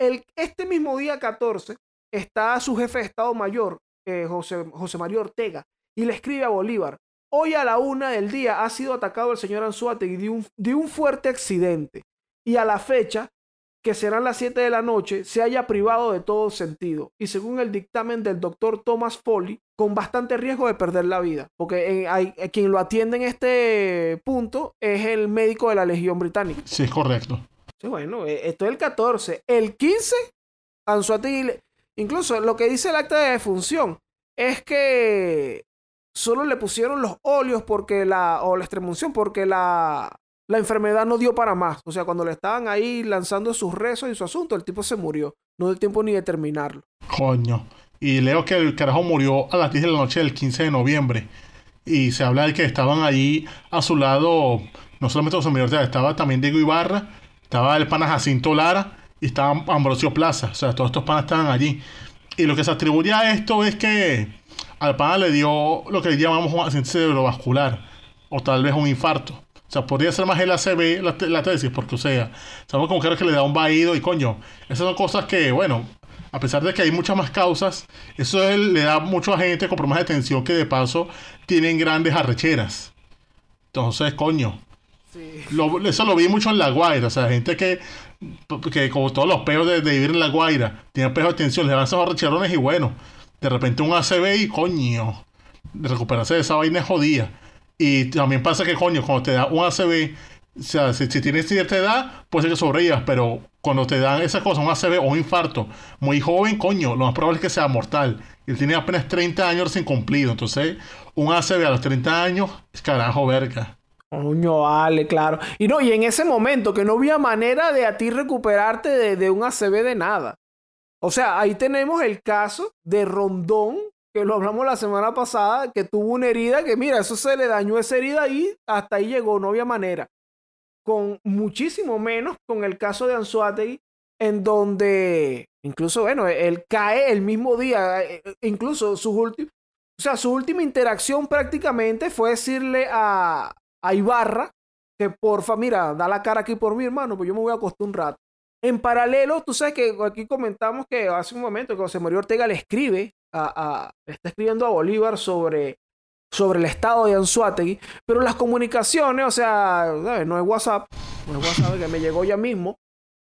El, este mismo día 14 está su jefe de Estado Mayor, eh, José, José María Ortega, y le escribe a Bolívar. Hoy a la una del día ha sido atacado el señor Anzuategui de un, de un fuerte accidente. Y a la fecha que serán las 7 de la noche, se haya privado de todo sentido. Y según el dictamen del doctor Thomas Foley, con bastante riesgo de perder la vida. Porque hay, eh, quien lo atiende en este punto es el médico de la Legión Británica. Sí, es correcto. Sí, bueno, eh, esto es el 14. El 15, Anzuategui, incluso lo que dice el acta de defunción es que solo le pusieron los óleos porque la, o la extremunción porque la, la enfermedad no dio para más. O sea, cuando le estaban ahí lanzando sus rezos y su asunto, el tipo se murió. No dio tiempo ni de terminarlo. Coño. Y leo que el carajo murió a las 10 de la noche del 15 de noviembre. Y se habla de que estaban allí a su lado, no solamente los Ortega, estaba también Diego Ibarra, estaba el pana Jacinto Lara y estaba Ambrosio Plaza. O sea, todos estos panas estaban allí. Y lo que se atribuye a esto es que al pana le dio lo que llamamos un accidente cerebrovascular o tal vez un infarto. O sea, podría ser más el ACB la, tesis, porque, o sea, sabemos como que le da un vaído y coño, esas son cosas que, bueno, a pesar de que hay muchas más causas, eso le da mucho a gente con problemas de tensión que de paso tienen grandes arrecheras. Entonces, coño. eso lo vi mucho en La Guaira, o sea, gente que, que como todos los peos de, vivir en La Guaira, tienen peos de tensión, le dan esos arrecherones y bueno, de repente un ACB y coño, recuperarse de esa vaina es jodida. Y también pasa que, coño, cuando te da un ACV, o sea, si, tienes cierta edad, puede ser que sobrevivas, pero cuando te dan esa cosa, un ACV o un infarto, muy joven, coño, lo más probable es que sea mortal. Él tiene apenas 30 años sin cumplido. Entonces, un ACV a los 30 años es carajo verga. Coño, vale, claro. Y no, y en ese momento que no había manera de a ti recuperarte de, de un ACV de nada. O sea, ahí tenemos el caso de Rondón, que lo hablamos la semana pasada, que tuvo una herida que, mira, eso se le dañó esa herida y hasta ahí llegó, no había manera. Con muchísimo menos con el caso de Anzuategui, en donde incluso, bueno, él cae el mismo día, eh, eh, incluso su último, o sea, su última interacción prácticamente fue decirle a, a Ibarra que porfa, mira, da la cara aquí por mi hermano, pues yo me voy a acostar un rato. En paralelo, tú sabes que aquí comentamos que hace un momento que José María Ortega le escribe está escribiendo a Bolívar sobre, sobre el estado de Anzuategui, pero las comunicaciones, o sea, no es WhatsApp, no es WhatsApp que me llegó ya mismo,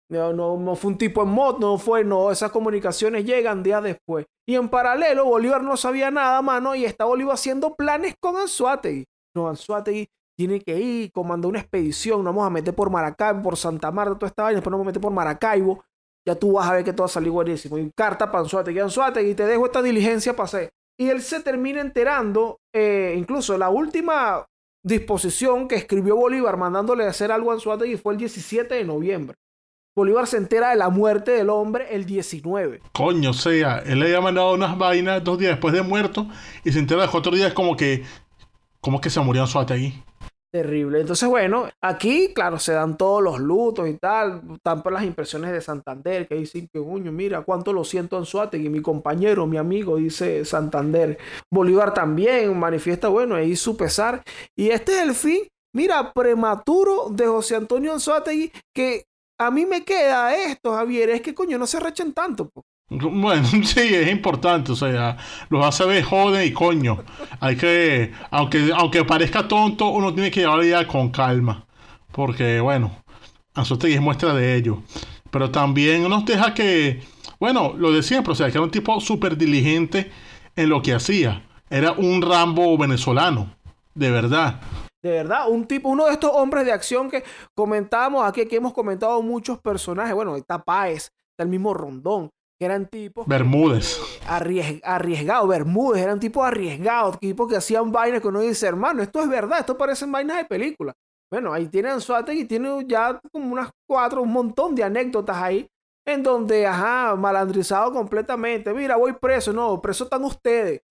no, no, fue un tipo en mod, no fue, no, esas comunicaciones llegan días después. Y en paralelo, Bolívar no sabía nada, mano, y está Bolívar haciendo planes con Anzuategui. No, Anzuategui tiene que ir, comandar una expedición, nos vamos a meter por Maracaibo, por Santa Marta, toda esta vaina, después nos vamos a meter por Maracaibo, ya tú vas a ver que todo va a buenísimo. Y carta para Anzuategui, y te dejo esta diligencia hacer. Y él se termina enterando, eh, incluso la última disposición que escribió Bolívar mandándole a hacer algo a Anzuategui fue el 17 de noviembre. Bolívar se entera de la muerte del hombre el 19. Coño, o sea, él le había mandado unas vainas dos días después de muerto y se entera de cuatro días como que, como que se murió Anzuategui. Terrible. Entonces, bueno, aquí, claro, se dan todos los lutos y tal. Están por las impresiones de Santander, que dicen que, coño, mira, cuánto lo siento en. Y mi compañero, mi amigo, dice Santander. Bolívar también manifiesta, bueno, ahí su pesar. Y este es el fin, mira, prematuro de José Antonio Anzuategui, que a mí me queda esto, Javier, es que coño, no se rechen tanto. Bueno, sí, es importante, o sea, los hace ver joven y coño. Hay que, aunque, aunque parezca tonto, uno tiene que llevarlo ya con calma. Porque, bueno, Anzuategui es muestra de ello. Pero también nos deja que, bueno, lo de siempre, o sea, que era un tipo súper diligente en lo que hacía. Era un Rambo venezolano, de verdad. De verdad, un tipo, uno de estos hombres de acción que comentábamos aquí, que hemos comentado muchos personajes. Bueno, está Páez, está el mismo Rondón, que eran tipos. Bermúdez. Arriesgados, arriesgado, Bermúdez, eran tipos arriesgados, tipos que hacían vainas que uno dice, hermano, esto es verdad, esto parecen vainas de película. Bueno, ahí tiene y tiene ya como unas cuatro, un montón de anécdotas ahí, en donde, ajá, malandrizado completamente. Mira, voy preso, no, preso están ustedes.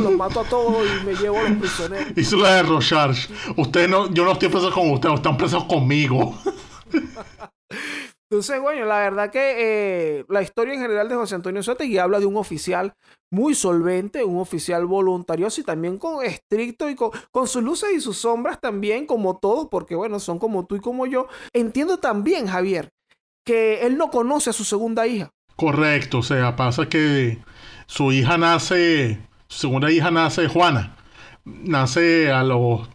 los mato a todos y me llevo a los prisioneros. Hizo la de Rocharge. Usted no, yo no estoy preso con ustedes, están presos conmigo. Entonces, bueno, la verdad que eh, la historia en general de José Antonio y habla de un oficial muy solvente, un oficial voluntarioso y también con estricto y con, sus luces y sus sombras también, como todos, porque bueno, son como tú y como yo. Entiendo también, Javier, que él no conoce a su segunda hija. Correcto, o sea, pasa que su hija nace, su segunda hija nace Juana, nace a los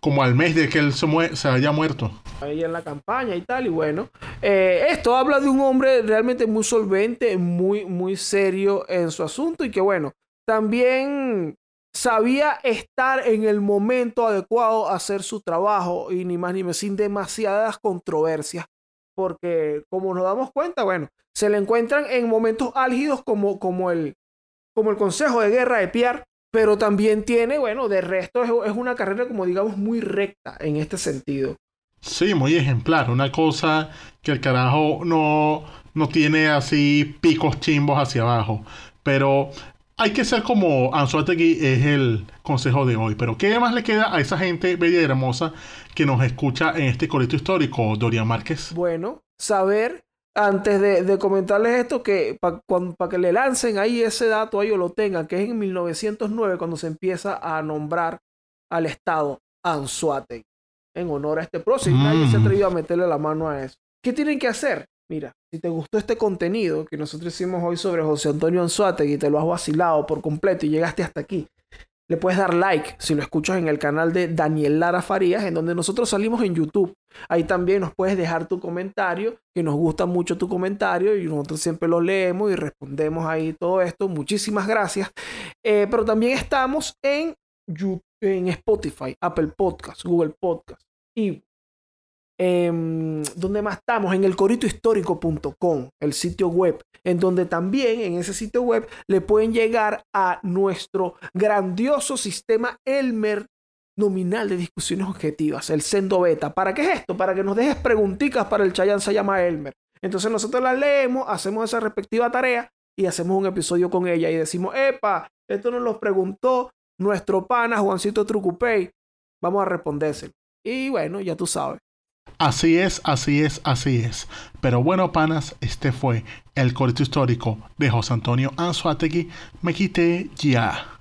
como al mes de que él se, se haya muerto. Ahí en la campaña y tal, y bueno. Eh, esto habla de un hombre realmente muy solvente, muy, muy serio en su asunto y que bueno, también sabía estar en el momento adecuado a hacer su trabajo y ni más ni menos sin demasiadas controversias. Porque como nos damos cuenta, bueno, se le encuentran en momentos álgidos como, como, el, como el Consejo de Guerra de Pierre, pero también tiene, bueno, de resto es, una carrera como digamos muy recta en este sentido. Sí, muy ejemplar, una cosa que el carajo no, no tiene así picos chimbos hacia abajo, pero hay que ser como Anzuategui es el consejo de hoy. Pero ¿qué más le queda a esa gente bella y hermosa que nos escucha en este colegio histórico, Dorian Márquez? Bueno, saber antes de, comentarles esto, que para que le lancen ahí ese dato, ahí o lo tengan, que es en 1909 cuando se empieza a nombrar al Estado Anzuate en honor a este próximo. Y nadie se ha mm. atrevido a meterle la mano a eso. ¿Qué tienen que hacer? Mira, si te gustó este contenido que nosotros hicimos hoy sobre José Antonio Anzuate y te lo has vacilado por completo y llegaste hasta aquí, le puedes dar like si lo escuchas en el canal de Daniel Lara Farías, en donde nosotros salimos en YouTube. Ahí también nos puedes dejar tu comentario, que nos gusta mucho tu comentario y nosotros siempre lo leemos y respondemos ahí todo esto. Muchísimas gracias. Eh, pero también estamos en, En Spotify, Apple Podcast, Google Podcast y eh, ¿Dónde más estamos? En el coritohistórico.com, el sitio web, en donde también en ese sitio web le pueden llegar a nuestro grandioso sistema Elmer nominal de discusiones objetivas, el Sendo Beta. ¿Para qué es esto? Para que nos dejes preguntitas para el Chayan se llama Elmer. Entonces nosotros las leemos, hacemos esa respectiva tarea y hacemos un episodio con ella y decimos, epa, esto nos lo preguntó nuestro pana Juancito Trucupey. Vamos a respondérselo. Y bueno, ya tú sabes. Así es, así es, así es. Pero bueno, panas, este fue el corito histórico de José Antonio Anzuategui. Me quité ya.